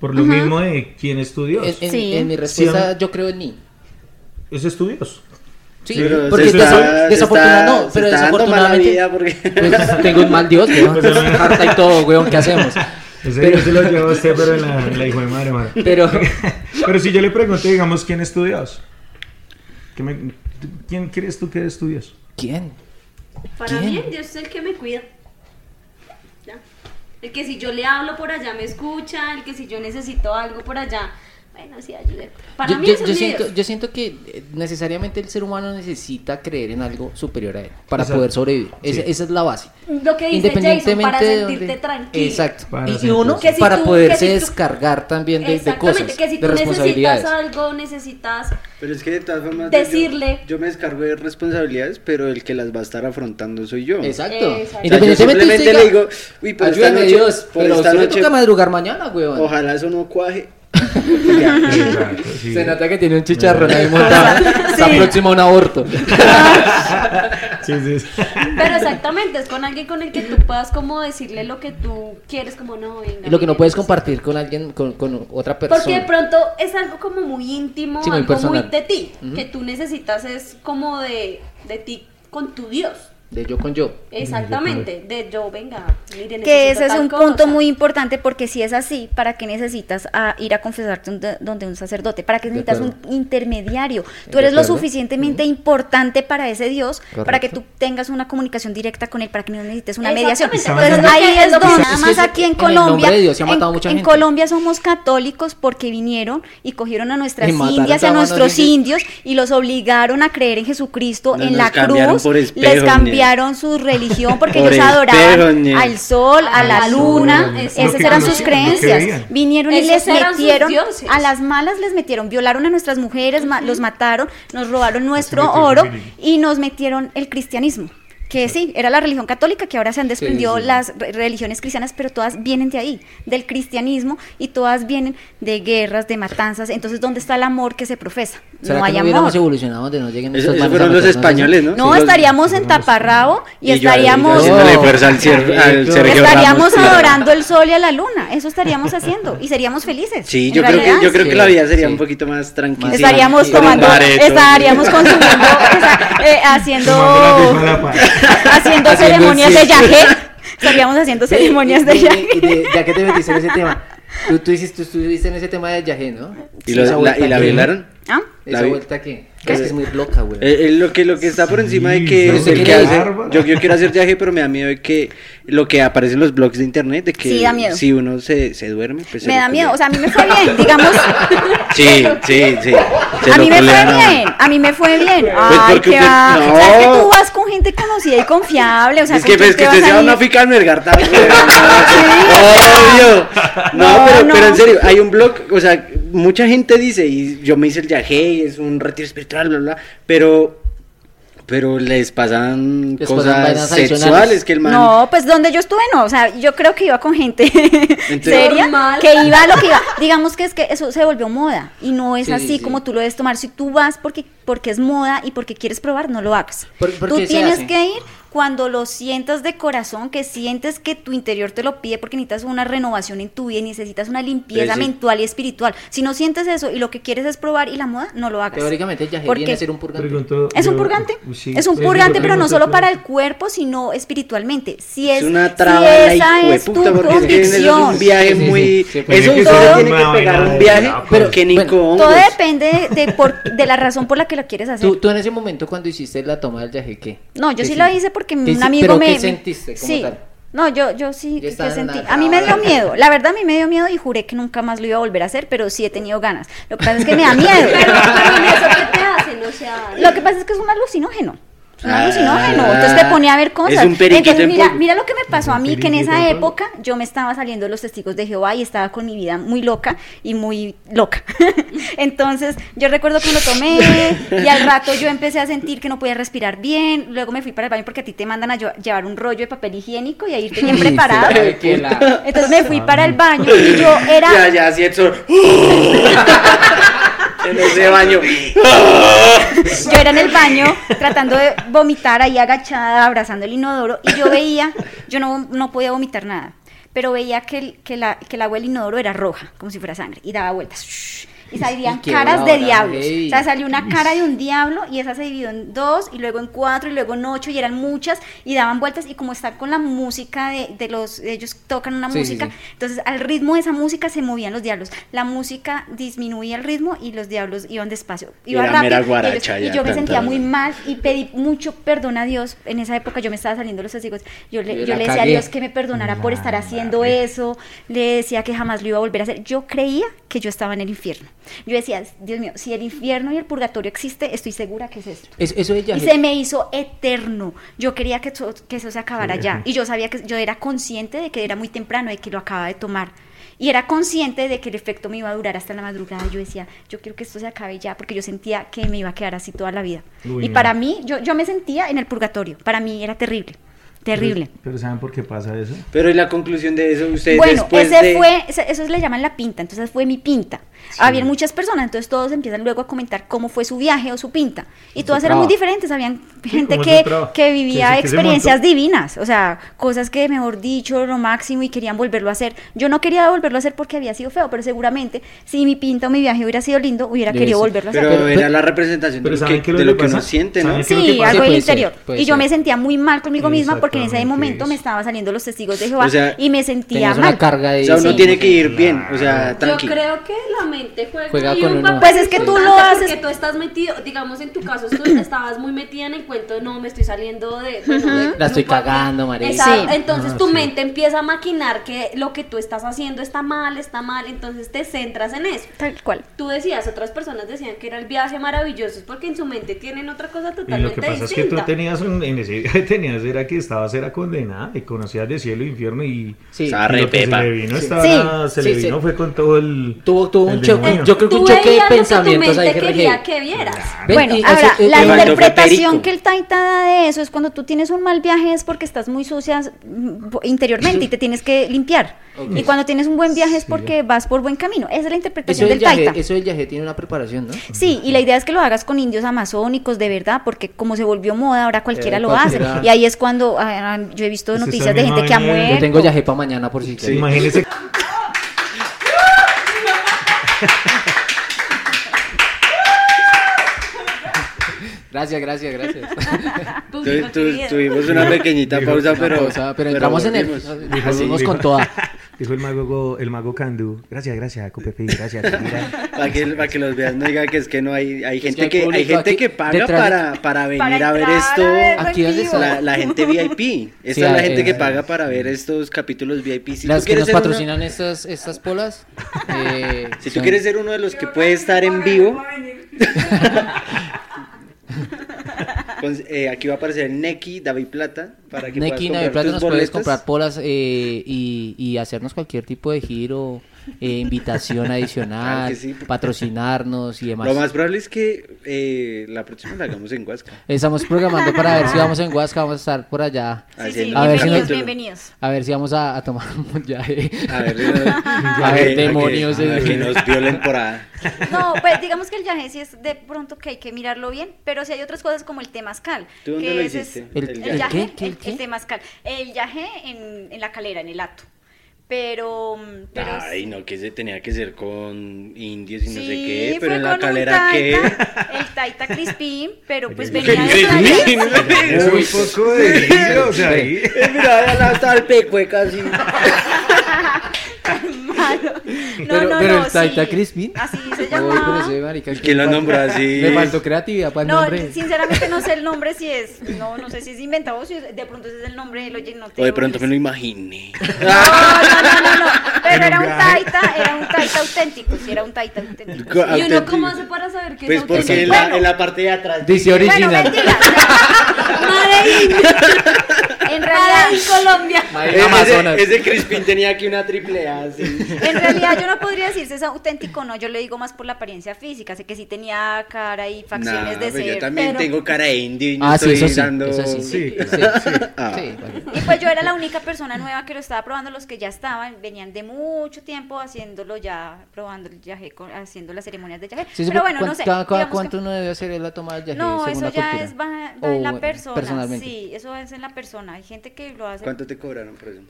Por lo mismo de quién es tu Dios. En, en- Sí. en mi respuesta, Sí, yo creo en mí. Ese es tu Dios. Sí, pero porque está- desafortunadamente no, pero desafortunadamente vida porque- pues, tengo un mal Dios, weón, Pues, harta y todo, weón, ¿qué hacemos? Ese Pero- Dios se lo lleva a usted, pero en la, en la hijo de madre, madre. Pero Pero si yo le pregunto, digamos, ¿quién es tu Dios? ¿Qué me- ¿Quién crees tú que es tu Dios? ¿quién? Para ¿Quién? mí, Dios es el que me cuida. El que si yo le hablo por allá me escucha, el que si yo necesito algo por allá, bueno, sí, ayúdate. Para yo, mí yo- siento, yo siento que eh, necesariamente el ser humano necesita creer en algo superior a él para Exacto. poder sobrevivir. Sí. Esa, esa es la base. Lo que dice Jason, para de sentirte tranquilo. Exacto. Para y, uno Que si para tú- poderse que si tú- descargar también de, de cosas, que si de tú necesitas responsabilidades. algo, necesitas... Pero es que de todas formas. Decirle. Yo, me descargo de responsabilidades, pero el que las va a estar afrontando soy yo. Exacto. Exacto. O sea, yo Independientemente simplemente le digo, uy, por esta ayúdame noche, Dios, por pero esta usted noche, toca madrugar mañana, weón. ojalá eso no cuaje. Exacto, sí. Se nota que tiene un chicharrón ahí montado. Está Sí. próximo a un aborto. Sí, sí, sí. Pero exactamente, es con alguien con el que tú puedas como decirle lo que tú quieres, como no, venga. Y lo que no puedes pues, compartir con alguien, con, con otra persona. Porque de pronto es algo como muy íntimo, Sí, muy algo personal. muy de ti, que tú necesitas es como de, de ti con tu Dios. De yo con yo. Exactamente, de yo, venga, mire, Que ese es un cosa. punto muy importante porque si es así, ¿para qué necesitas a ir a confesarte un- donde un sacerdote? ¿Para qué necesitas un intermediario? Tú eres lo suficientemente importante para ese Dios, para que tú tengas una comunicación directa con él, para que no necesites una mediación. Entonces ahí Es donde, nada más aquí en Colombia, de Dios se ha en- matado mucha en gente. Colombia somos católicos porque vinieron y cogieron a nuestras indias y a a nuestros indios y los obligaron a creer en Jesucristo, No, en la cambiaron cruz, por les espejos, cambiaron su religión porque Por ellos adoraban al sol, a la Al luna, esas eran sus creencias. Vinieron y les metieron, a las malas les metieron, violaron a nuestras mujeres, ma- los mataron, nos robaron nuestro oro y nos metieron el cristianismo. Que sí, era la religión católica, que ahora se han desprendido sí. las re- religiones cristianas, pero todas vienen de ahí, del cristianismo, y todas vienen de guerras, de matanzas. Entonces, ¿dónde está el amor que se profesa? ¿Será no que hay no amor. evolucionado donde no lleguen Eso- esos fueron los españoles, ¿no? No, los- estaríamos en taparrabo y, yo ahí estaríamos... haciéndole No. fuerza al, cier- al Estaríamos Ramos. adorando el sol y a la luna, eso estaríamos haciendo y seríamos felices. Sí, yo creo, que, yo creo que Sí, la vida sería sí. un poquito más tranquila. estaríamos tomando, estaríamos consumiendo, eh, haciendo, haciendo ceremonias de yajé, estaríamos haciendo ceremonias de y- yajé. y de- Ya que te metiste en ese tema, tú, tú, hiciste, tú estuviste en ese tema del yajé, ¿no? ¿Y, lo- la, ¿Y la que- violaron? ¿Ah? Esa vi- vuelta que... Es que es muy loca, güey. Eh, eh, lo que lo que está por encima de que, pero el que hace- yo, yo quiero hacer viaje pero me da miedo de que lo que aparece en los blogs de internet de que Sí, da miedo. si uno se, se duerme pues Me da culea. miedo, o sea, a mí me fue bien, digamos, sí sí sí se a mí me fue bien, a mí me fue bien. Ay, porque qué usted- va. no. O sea, es que tú vas con gente conocida y confiable, o sea, es ¿con que, es que usted se va a ir? una finca al no, No, pero, no. pero en serio hay un blog o sea mucha gente dice y yo me hice el viaje y es un retiro espiritual bla bla pero pero les pasan Les cosas sexuales que el man No, pues donde yo estuve no, o sea, yo creo que iba con gente seria, Normal. que iba a lo que iba. Digamos que es que eso se volvió moda y no es Sí, así sí. como tú lo debes tomar. Si tú vas porque porque es moda y porque quieres probar, no lo hagas. ¿Por- tú tienes hace? que ir cuando lo sientas de corazón, que sientes que tu interior te lo pide porque necesitas una renovación en tu vida y necesitas una limpieza Sí, sí. mental y espiritual. Si no sientes eso y lo que quieres es probar y la moda, no lo hagas. Teóricamente ¿Por viene a ser un purgante. Es un yo- purgante. sí, es un sí, purgante, pero no solo para el cuerpo, sino espiritualmente. Si es, Es una si traba la esa es tu porque es convicción. un viaje Sí, sí, sí, muy. sí, eso usted ser tiene que pegar un viaje, pero que ni con Todo depende de, por, de la razón por la que lo quieres hacer. ¿Tú, tú en ese momento cuando hiciste la toma del yajé, ¿qué? no, yo ¿Qué sí sí? lo hice porque ¿Qué un sí? amigo ¿Pero me. qué me- sentiste como sí. tal? No, yo, yo sí, Yo ¿qué estaba en sentí? A mí me dio miedo, la verdad a mí me dio miedo y juré que nunca más lo iba a volver a hacer, pero sí he tenido ganas. Lo que pasa es que me da miedo. Pero, pero en eso que te hacen, o sea. Lo que pasa es que es un alucinógeno. Un Ah, alucinógeno. Entonces te ponía a ver cosas. es un periquito Entonces, en mira, mira lo que me pasó a mí, que en esa época yo me estaba saliendo de los testigos de Jehová y estaba con mi vida muy loca y muy loca. Entonces yo recuerdo que lo tomé y al rato yo empecé a sentir que no podía respirar bien. Luego me fui para el baño porque a ti te mandan a lle- llevar un rollo de papel higiénico y a irte bien preparado. Entonces me fui para el baño y yo era... Ya, ya, así eso. en ese baño. Yo era en el baño tratando de vomitar ahí agachada, abrazando el inodoro, y yo veía, yo no, no podía vomitar nada, pero veía que que, la, que el agua del inodoro era roja, como si fuera sangre, y daba vueltas. Y salían Y caras de diablos. O sea, salió una cara de un diablo y esa se dividió en dos, y luego en cuatro, y luego en ocho, y eran muchas, y daban vueltas, y como está con la música de, de los, ellos tocan una Sí, música, sí. entonces al ritmo de esa música se movían los diablos. La música disminuía el ritmo y los diablos iban despacio. Iba Era rápido. mera y ellos- yo me sentía tan. muy mal y pedí mucho perdón a Dios. En esa época yo me estaba saliendo los testigos. Yo le, Yo le decía a. Dios que me perdonara por estar haciendo eso. Le decía que jamás lo iba a volver a hacer. Yo creía que yo estaba en el infierno. Yo decía, Dios mío, si el infierno y el purgatorio existe, estoy segura que es esto. Eso, Y se me hizo eterno. Yo quería que eso, que eso se acabara ya. Y yo sabía que yo era consciente de que era muy temprano, de que lo acababa de tomar. Y era consciente de que el efecto me iba a durar hasta la madrugada. Yo decía, yo quiero que esto se acabe ya, porque yo sentía que me iba a quedar así toda la vida. Uy, y no. para mí, yo, yo me sentía en el purgatorio. Para mí era terrible. Terrible. Pero, pero ¿saben por qué pasa eso? Pero y la conclusión de eso, ustedes Bueno, después ese de... fue, eso le llaman la pinta, entonces fue mi pinta. Habían muchas personas, entonces todos empiezan luego a comentar cómo fue su viaje o su pinta. Y todas eran muy diferentes, habían gente que, que vivía Que que experiencias divinas, o sea, cosas que, mejor dicho, lo máximo y querían volverlo a hacer. Yo no quería volverlo a hacer porque había sido feo, pero seguramente si mi pinta o mi viaje hubiera sido lindo, hubiera Sí, querido sí. volverlo a hacer. Pero, Pero- era la representación de lo ¿saben que, qué es lo de que lo que uno siente, ¿no? ¿Saben qué es lo Sí, algo del ser, interior. y yo me sentía muy mal conmigo misma porque en ese momento me estaban saliendo los testigos de Jehová O sea, y me sentía mal. una carga de... O sea, uno Sí. tiene que ir bien, o sea, Yo tranquilo. creo que la mente juega, Juega con un papel Pues es que tú lo haces- Porque tú estás metido, digamos en tu caso, tú estabas muy metida en el cuento de no, me estoy saliendo de. bueno, de- La estoy cagando, marica. Exacto, Sí. Entonces Ah, tu sí. mente empieza a maquinar que lo que tú estás haciendo está mal, está mal, entonces te centras en eso. Tal cual. Tú decías, otras personas decían que era el viaje maravilloso, es porque en su mente tienen otra cosa Y totalmente lo que pasa es que distinta. tú tenías, un- en ese viaje tenías, era que estabas, era condenada y conocías de cielo e infierno y, Sí. Estaba y re lo que se le vino, estaba- Sí. se le sí. vino fue con todo el... Tuvo, tuvo el un choque, yo creo que un choque de lo que tu pensamientos ahí quería que vieras. Bueno, y ahora, eso- la eh, interpretación que el Taita da de eso es cuando tú tienes un mal viaje es porque estás muy sucia mm, interiormente y te tienes que limpiar. Y cuando tienes un buen viaje es porque vas por buen camino. Esa es la interpretación del del yaje, Taita. eso del yaje tiene una preparación, ¿no? Sí, y la idea es que lo hagas con indios amazónicos de verdad, porque como se volvió moda, ahora cualquiera Eh, lo cualquiera. hace. Y ahí es cuando yo he visto Pues noticias de gente que ha muerto. Yo tengo yaje para mañana por si Sí. Imagínese Gracias, gracias, gracias. Tu- tu- tuvimos una pequeñita pausa, Pero, pero, pero entramos en el... dijo- con toda. Dijo el mago, el mago Candu. Gracias, gracias, Copepi, gracias. Para que, para que los vean, no digan que es que no hay, hay gente hay que, hay gente aquí que paga para, para venir Para a ver esto. a Aquí está La, la gente VIP. Esta Sí, es la eh, gente que paga para ver estos capítulos VIP. Si Las tú que nos uno- patrocinan estas, estas polas. eh, si tú son- quieres ser uno de los que puede estar en vivo, eh, aquí va a aparecer Neki, David Plata, para que Neki, puedas comprar Plata nos puedes comprar polas eh, y, y hacernos cualquier tipo de giro, eh, invitación adicional, Claro que sí. patrocinarnos y demás. Lo más probable es que eh, la próxima la hagamos en Huasca. Estamos programando para ver si vamos en Huasca, vamos a estar por allá. Sí, A ver si bienvenidos, nos- bienvenidos. A ver si vamos a, a tomar un viaje. A ver, A ver, que- demonios, a que, que nos violen por ahí. No, pues digamos que el yaje sí es de pronto que hay que mirarlo bien, pero sí hay otras cosas como el temazcal. ¿Tú dónde que lo hiciste? El- El, ¿El yaje, qué? ¿Qué? el, temazcal. El yaje en, en la calera, en el hato. Pero, pero Ay, no, que se tenía que ser con indios y no sé Sí, qué, fue pero en la calera qué. El taita Crispín, pero pues ¿Qué venía de. Es un poco de libros ahí. Eh, Mira, estaba el pecueca así. Malo. No, Pero- no, pero no, el Taita sí. Crispín. Así se pero ese marica, ¿Quién lo faltó- así? Le faltó creatividad para el No, nombre. sinceramente no sé el nombre si es, no, no sé si es inventado o si es- de pronto ese es el nombre del oyenote. O de pronto me lo imaginé. No, no, no, no, no, pero era un taita, era un taita auténtico, sí, era un taita auténtico. Co- ¿Y uno cómo hace para saber que Pues es porque auténtico? en la, Bueno. en la parte de atrás Dice Bueno, original. mentira. En realidad, en Colombia. Ese, Amazonas. ese Crispin tenía aquí una triple A así. En realidad yo no podría decir si es auténtico o no, yo le digo más por la apariencia física, sé que sí tenía cara y facciones Nah, de ser. yo también pero- tengo cara de indio y no Ah, sí, estoy sí. Eso sí. Sí, Sí, sí. Ah. Sí, bueno. Y pues yo era la única persona nueva que lo estaba probando, los que ya estaban, venían de mucho tiempo haciéndolo ya, probando el yaje, con- haciendo las ceremonias de sí, pero bueno, ¿cuán- no sé. cada- cada digamos que- ¿Cuánto uno debe hacer la toma del yaje? No, según eso la ya cultura? es va, va en la persona. personalmente. Sí, eso es en la persona. Hay gente que lo hace ¿Cuánto te cobraron por eso?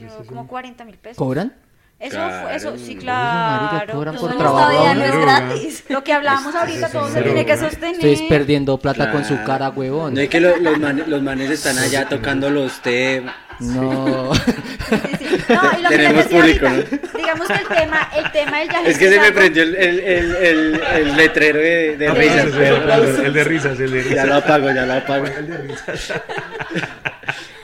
yo, como 40 mil pesos. ¿Cobran? Eso Claro. fue, eso sí, Oye, claro. marica, por no trabajo. no es gratis. Lo que hablábamos ahorita, todo se tiene que sostener. Ustedes perdiendo plata con su Claro. cara, huevón. No es que lo- los, manes, los manes están allá tocando los temas. No. Sí, sí. No, y lo que Tenemos público, ahorita, digamos que el tema, el tema del Es que se me prendió el, el, el, el, el letrero de, de Ah, risas. el, el- el de risas, el de Ya risas. lo apago, ya lo apago. El de risas.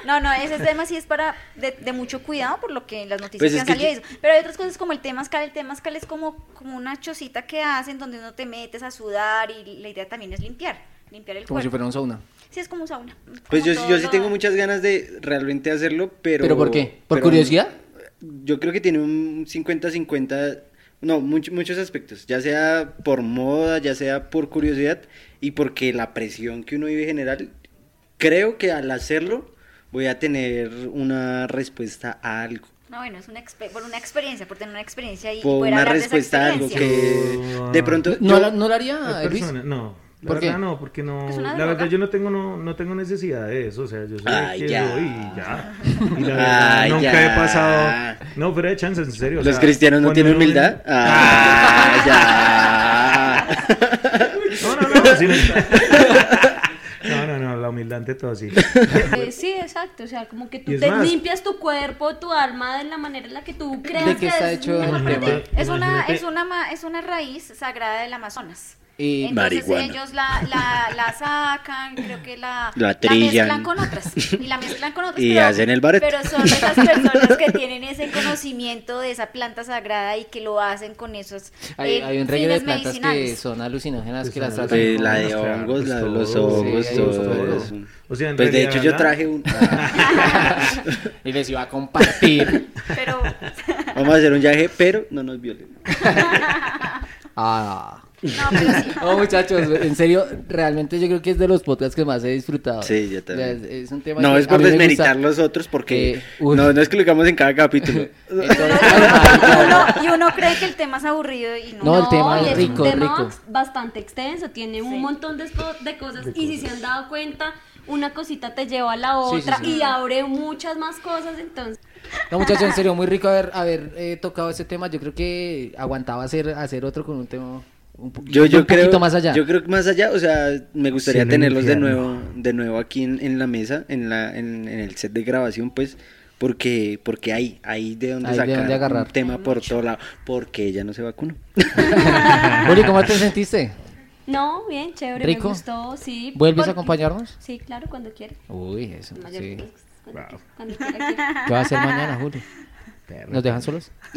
No, no, ese tema sí es para de, de mucho cuidado por lo que en las noticias Pues que han que salido. eso. Pero hay otras cosas como el temazcal. El temazcal es como, como una chocita que hacen donde uno te metes a sudar y la idea también es limpiar, limpiar el Como si cuerpo. fuera un sauna. Sí, es como un sauna. Pues como yo, yo sí lo- tengo muchas ganas de realmente hacerlo, pero... ¿Pero por qué? ¿Por pero curiosidad? Yo creo que tiene un 50-50, no, much- muchos aspectos, ya sea por moda, ya sea por curiosidad y porque la presión que uno vive general, creo que al hacerlo voy a tener una respuesta a algo. No, bueno, es una, por una experiencia, por tener una experiencia y Por poder una hablar de esa respuesta a algo que de pronto ¿No, yo- la- ¿No lo haría Luis? no. La ¿Por qué? verdad no, porque no, ¿Es una la verdad yo no tengo no, no tengo necesidad de eso, o sea, yo soy el Ay, que ya. doy y ya. Y la verdad Ay, nunca ya. he pasado, no, fuera de chances, en serio. o los sea, cristianos no tienen humildad. Ah, ya. No, no, no, sí, no, no, no, la humildad ante todo, sí. Eh, sí, exacto. O sea, como que tú te más- limpias tu cuerpo, tu alma de la manera en la que tú creas ¿De qué está es hecho mejor el para tema? ti. Es una, es, una, ma- es una raíz sagrada del Amazonas. Y Entonces Marihuana. ellos la, la, la sacan, creo que la, La trillan. mezclan con otras. Y la mezclan con otras. Y pero, hacen el bareto. Pero son esas personas que tienen ese conocimiento de esa planta sagrada y que lo hacen con esos hay, eh, hay un reggae de plantas que medicinales. son alucinógenas que las Pues, tratan Pues, la de hongos, pues la de los hongos, hay todo todo. eso. O sea, en Pues de hecho yo traje un... y les iba a compartir. Pero Vamos a hacer un viaje, pero no nos violen. Ah. No, pero sí. No, muchachos, en serio, realmente yo creo que es de los podcasts que más he disfrutado. Sí, yo también. O sea, es, es un tema No que es por desmeritar los otros porque Eh, no, no es que lo digamos en cada capítulo. Entonces, y, uno, y uno cree que el tema es aburrido y no. No, el tema es es rico, un tema rico. bastante extenso, tiene Sí. un montón de, de cosas y si se han dado cuenta, una cosita te lleva a la Sí, sí, otra sí. y abre muchas más cosas, entonces No, muchachos, en serio, muy rico haber, haber eh, tocado ese tema. Yo creo que aguantaba hacer, hacer otro con un tema un, Yo, yo un creo, poquito más allá. Yo creo que más allá, o sea, me gustaría tenerlos de nuevo, de nuevo aquí en, en la mesa, en la, en, en el set de grabación, pues, porque, porque hay, hay de dónde Hay de sacar dónde agarrar. un tema por todo lado, porque ella no se vacunó. Juli, ¿cómo te sentiste? no, bien, chévere, ¿Rico? me gustó, sí. ¿Vuelves a acompañarnos? Sí, claro, cuando quiera. Uy, eso, Mayor- sí. cuando, Wow. cuando quiera, quiera. ¿Qué va a hacer mañana, Juli? ¿Nos dejan solos?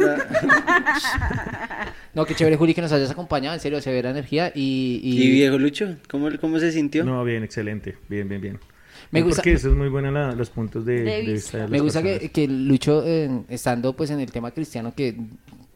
no, qué chévere, Juli, que nos hayas acompañado. En serio, severa energía y... y- ¿Y viejo Lucho? ¿Cómo, cómo se sintió? No, bien, excelente, bien, bien, bien. Me gusta- Porque eso es muy buena la- los puntos de, De vista. vista de las Me gusta que, que Lucho, eh, estando pues en el tema cristiano, que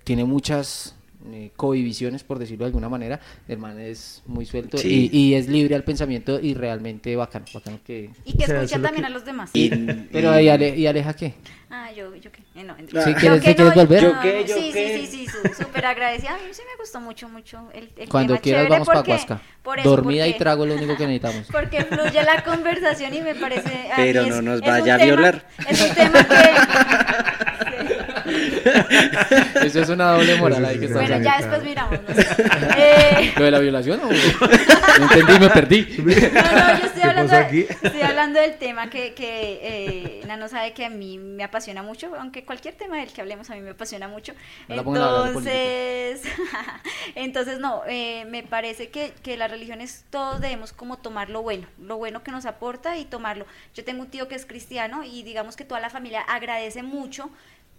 tiene muchas eh, cohibiciones, por decirlo de alguna manera, el man es muy suelto Sí. y, y es libre al pensamiento y realmente bacano, bacano que... Y que O sea, escuchan eso es lo también que- a los demás. Y- Pero y- ¿y, Ale- y Aleja qué? Ah, yo, yo qué. Eh, no, Ah. ¿Sí quieres- que sí quieres no, volver? ¿Yo qué? ¿Yo sí, qué? sí, sí, sí, súper agradecida. A mí sí me gustó mucho, mucho el, el Cuando tema. quieras vamos para Huasca. por eso, Dormida y trago es lo único que necesitamos. Porque fluye la conversación y me parece. a mí Pero es- no nos vaya a tema- violar. Es un tema que. Eso es una doble moral ahí que está Bueno, ya después miramos. no. Eh, ¿Lo de la violación o...? No entendí, me perdí. No, no, yo estoy ¿Qué hablando, estoy hablando del tema que, que eh, Nano sabe que a mí me apasiona mucho, aunque cualquier tema del que hablemos a mí me apasiona mucho. No Entonces, entonces no, eh, me parece que, que las religiones todos debemos como tomar lo bueno, lo bueno que nos aporta y tomarlo. Yo tengo un tío que es cristiano y digamos que toda la familia agradece mucho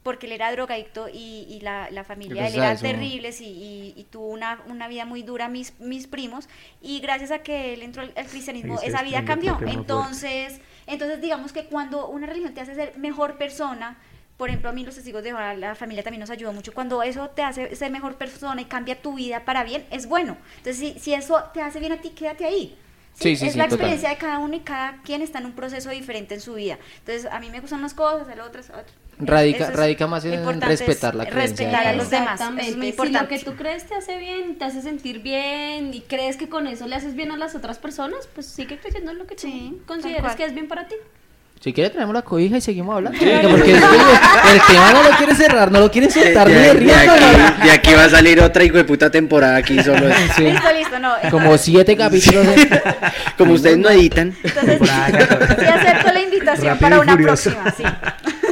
porque él era drogadicto y, y la, la familia de él era terrible y, y, y tuvo una, una vida muy dura mis, mis primos y gracias a que él entró al, al cristianismo esa vida cambió entonces entonces digamos que cuando una religión te hace ser mejor persona por ejemplo, a mí los testigos de Jehová, la familia también nos ayudó mucho. Cuando eso te hace ser mejor persona y cambia tu vida para bien, es bueno. Entonces, si, si eso te hace bien a ti, quédate ahí. Sí, sí, es la total. experiencia de cada uno y cada quien está en un proceso diferente en su vida. Entonces, a mí me gustan unas cosas, a las otras, a otras. Radica- es radica más en importante respetar la creencia Respetar a los demás. Es muy Si lo importante. que tú crees te hace bien, te hace sentir bien y crees que con eso le haces bien a las otras personas, pues sigue creyendo en lo que tú Sí, tal consideres cual. que es bien para ti. Si quiere traemos la cobija y seguimos hablando. Porque el tema no lo quiere cerrar, no lo quiere soltar ni de- de de aquí, de aquí va a salir otra hijo de puta temporada aquí solo. Sí. Listo, listo, no. Como siete capítulos. Como ustedes no editan, Entonces, sí acepto la invitación Rápido para una próxima, sí.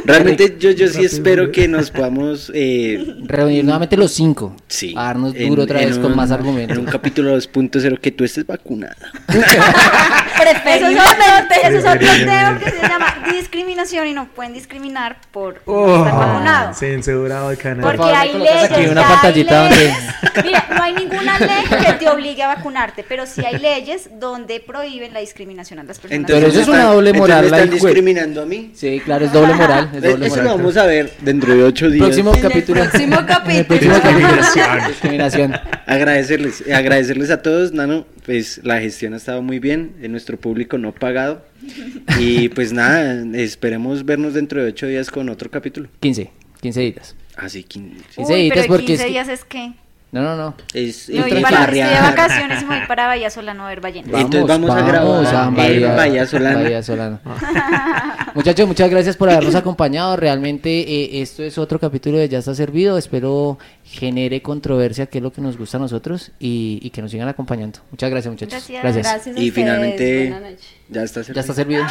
realmente yo, yo sí espero que nos podamos eh, Reunir nuevamente los cinco. Sí. A darnos En- duro otra en vez con un- más argumentos. En un capítulo 2.0 que tú estés vacunada. Eso es otro, eso es otro tema que se llama discriminación y no pueden discriminar por no Oh, estar vacunado. censurado el canal. Porque favor, hay leyes, aquí una ya hay pantallita leyes. Mira, no hay ninguna ley que te obligue a vacunarte, pero sí hay leyes donde prohíben la discriminación a las personas. Pero eso es una doble entonces moral, me la están discriminando a mí. Sí, claro, es doble moral. Es doble Eso lo moral. vamos a ver dentro de ocho días. Próximo capítulo. el próximo capítulo. Discriminación. Agradecerles, eh, agradecerles a todos, Nano, pues la gestión ha estado muy bien, en nuestro público no pagado. Y pues nada, esperemos vernos dentro de ocho días con otro capítulo. 15. 15 días. Así que... 15 Uy, días pero de porque 15 es que- días es que... No, no, no. Es voy entre para, de vacaciones y me voy para Bahía Solano a ver ballenas. Entonces vamos a grabar en Bahía Solana. Muchachos, muchas gracias por habernos acompañado. Realmente eh, esto es otro capítulo de Ya está servido. Espero genere controversia, que es lo que nos gusta a nosotros, y, y que nos sigan acompañando. Muchas gracias, muchachos. Gracias. Gracias a Y ustedes. finalmente ya está Ya está servido.